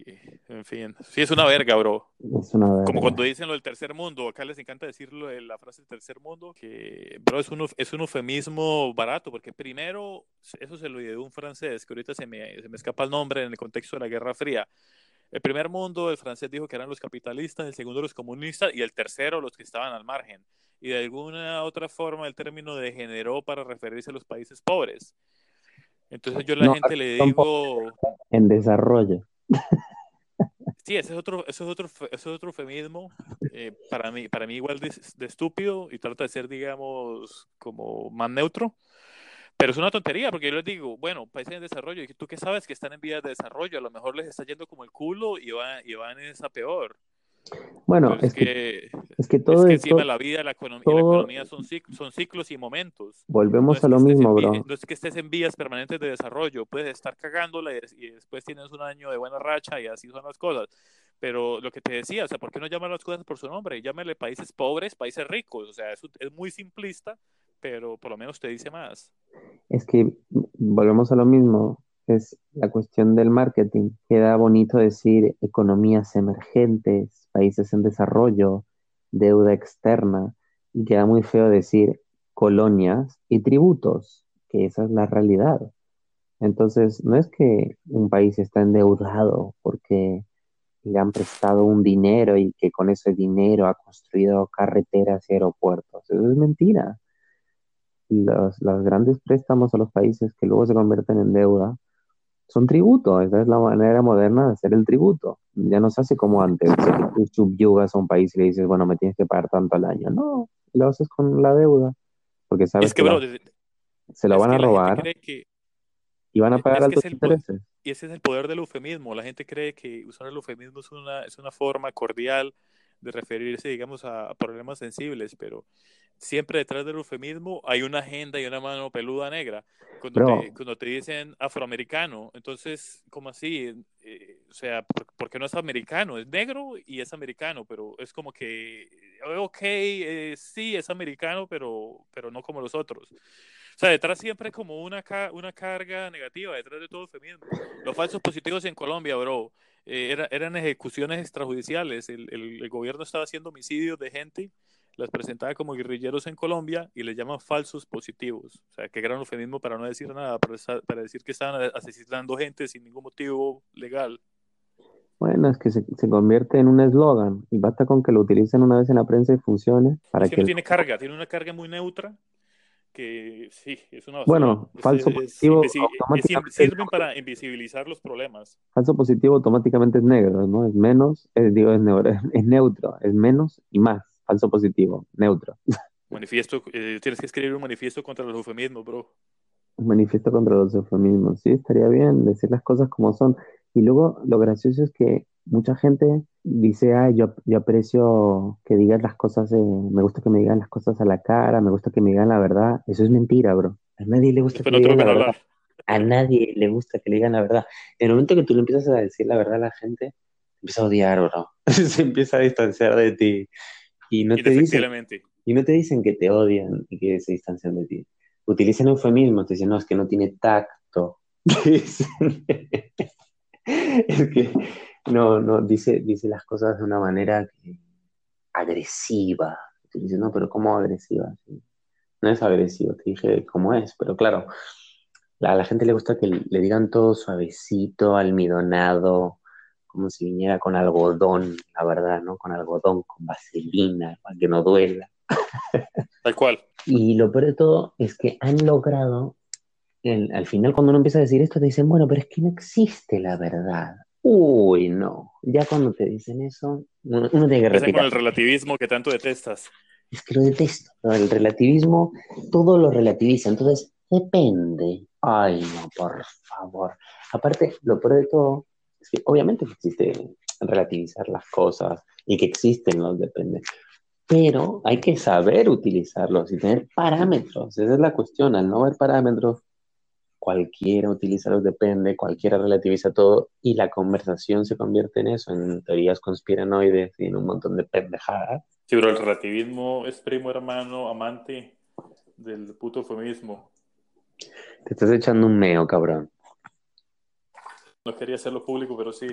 en fin. Sí, es una verga, bro. Como cuando dicen lo del tercer mundo, acá les encanta decirlo de la frase tercer mundo, que, bro, es un, es un eufemismo barato, porque primero, eso se lo dio un francés, que ahorita se me, se me escapa el nombre en el contexto de la Guerra Fría. El primer mundo, el francés dijo que eran los capitalistas, el segundo los comunistas y el tercero los que estaban al margen. Y de alguna otra forma el término degeneró para referirse a los países pobres. Entonces yo a la gente le digo... En desarrollo. Sí, ese es otro, ese es otro, ese es otro feminismo eh, para mí, para mí igual de, estúpido y trata de ser, digamos, como más neutro. Pero es una tontería, porque yo les digo, bueno, países en desarrollo, y tú qué sabes que están en vías de desarrollo, a lo mejor les está yendo como el culo y van, y van en esa peor. Bueno, es, que, es que todo es que encima la vida la economía, la economía son, ciclos, son ciclos y momentos. Volvemos a lo mismo, bro. no es que estés en vías permanentes de desarrollo, puedes estar cagándola y, después tienes un año de buena racha y así son las cosas. Pero lo que te decía, o sea, ¿por qué no llamar las cosas por su nombre? Llámale países pobres, países ricos. O sea, es, es muy simplista, pero por lo menos te dice más. Es que volvemos a lo mismo es la cuestión del marketing. Queda bonito decir economías emergentes, países en desarrollo, deuda externa, y queda muy feo decir colonias y tributos, que esa es la realidad. Entonces, no es que un país está endeudado porque le han prestado un dinero y que con ese dinero ha construido carreteras y aeropuertos. Eso es mentira. Los, los grandes préstamos a los países que luego se convierten en deuda son tributos, esa es la manera moderna de hacer el tributo. Ya no se hace como antes, que tú subyugas a un país y le dices, bueno, me tienes que pagar tanto al año. No, lo haces con la deuda, porque sabes que, se lo van a robar y van a pagar altos intereses. Y ese es el poder del eufemismo. La gente cree que usar el eufemismo es una, es una forma cordial de referirse, digamos, a, problemas sensibles, pero siempre detrás del eufemismo hay una agenda y una mano peluda negra. Cuando, te, cuando te dicen afroamericano, entonces, ¿cómo así? Eh, o sea, ¿por, qué no es americano? Es negro y es americano, pero es como que, ok, eh, sí, es americano, pero, pero no como los otros. O sea, detrás siempre como una, una carga negativa, detrás de todo eufemismo. Los falsos positivos en Colombia, bro. Eh, eran ejecuciones extrajudiciales. El, el, gobierno estaba haciendo homicidios de gente, las presentaba como guerrilleros en Colombia y les llaman falsos positivos. O sea, que gran eufemismo para no decir nada, para, para decir que estaban asesinando gente sin ningún motivo legal. Bueno, es que se, se convierte en un eslogan y basta con que lo utilicen una vez en la prensa y funcione. Para que, no tiene carga, tiene una carga muy neutra que sí, es una Bueno, falso positivo. sirven para invisibilizar los problemas. Falso positivo automáticamente es negro, ¿no? Es menos, es, digo, es, neutro, es neutro, es menos y más. Falso positivo, neutro. Manifiesto, eh, tienes que escribir un manifiesto contra los eufemismos, bro. Un manifiesto contra los eufemismos, sí, estaría bien decir las cosas como son. Y luego lo gracioso es que mucha gente dice, ah, yo, yo aprecio que digas las cosas, eh, me gusta que me digan las cosas a la cara, me gusta que me digan la verdad. Eso es mentira, bro. A nadie le gusta que le digan la verdad. A nadie le gusta que le digan la verdad. En el momento que tú le empiezas a decir la verdad a la gente, empieza a odiar, bro. Se empieza a distanciar de ti. Y no, te dicen, y no te dicen que te odian y que se distancian de ti. Utilizan eufemismos, te dicen, no, es que no tiene tacto. es que no, no, dice, dice las cosas de una manera agresiva. Te dice, no, pero ¿cómo agresiva? No es agresivo, te dije cómo es, pero claro, a la gente le gusta que le digan todo suavecito, almidonado, como si viniera con algodón, la verdad, ¿no? Con algodón, con vaselina, para que no duela. Tal cual. Y lo peor de todo es que han logrado, al final cuando uno empieza a decir esto, te dicen, bueno, pero es que no existe la verdad. Uy, no. Ya cuando te dicen eso, uno, tiene que repetir. con el relativismo que tanto detestas. Es que lo detesto. El relativismo, todo lo relativiza. Entonces, depende. Ay, no, por favor. Aparte, lo peor de todo que obviamente existe relativizar las cosas y que existen los depende. Pero hay que saber utilizarlos y tener parámetros. Esa es la cuestión. Al no haber parámetros, cualquiera utiliza los depende, cualquiera relativiza todo y la conversación se convierte en eso, en teorías conspiranoides y en un montón de pendejadas. Sí, pero el relativismo es primo hermano, amante del puto feminismo. Te estás echando un meo, cabrón. No quería hacerlo público, pero sí.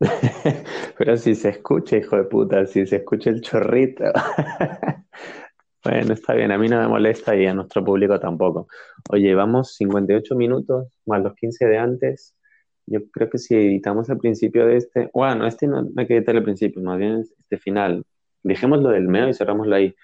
pero si se escucha, hijo de puta, si se escucha el chorrito. bueno, está bien, a mí no me molesta y a nuestro público tampoco. Oye, vamos 58 minutos más los 15 de antes. Yo creo que si editamos el principio de este, bueno, este no, hay que el principio, más bien este final. Dejémoslo del meo y cerramoslo ahí.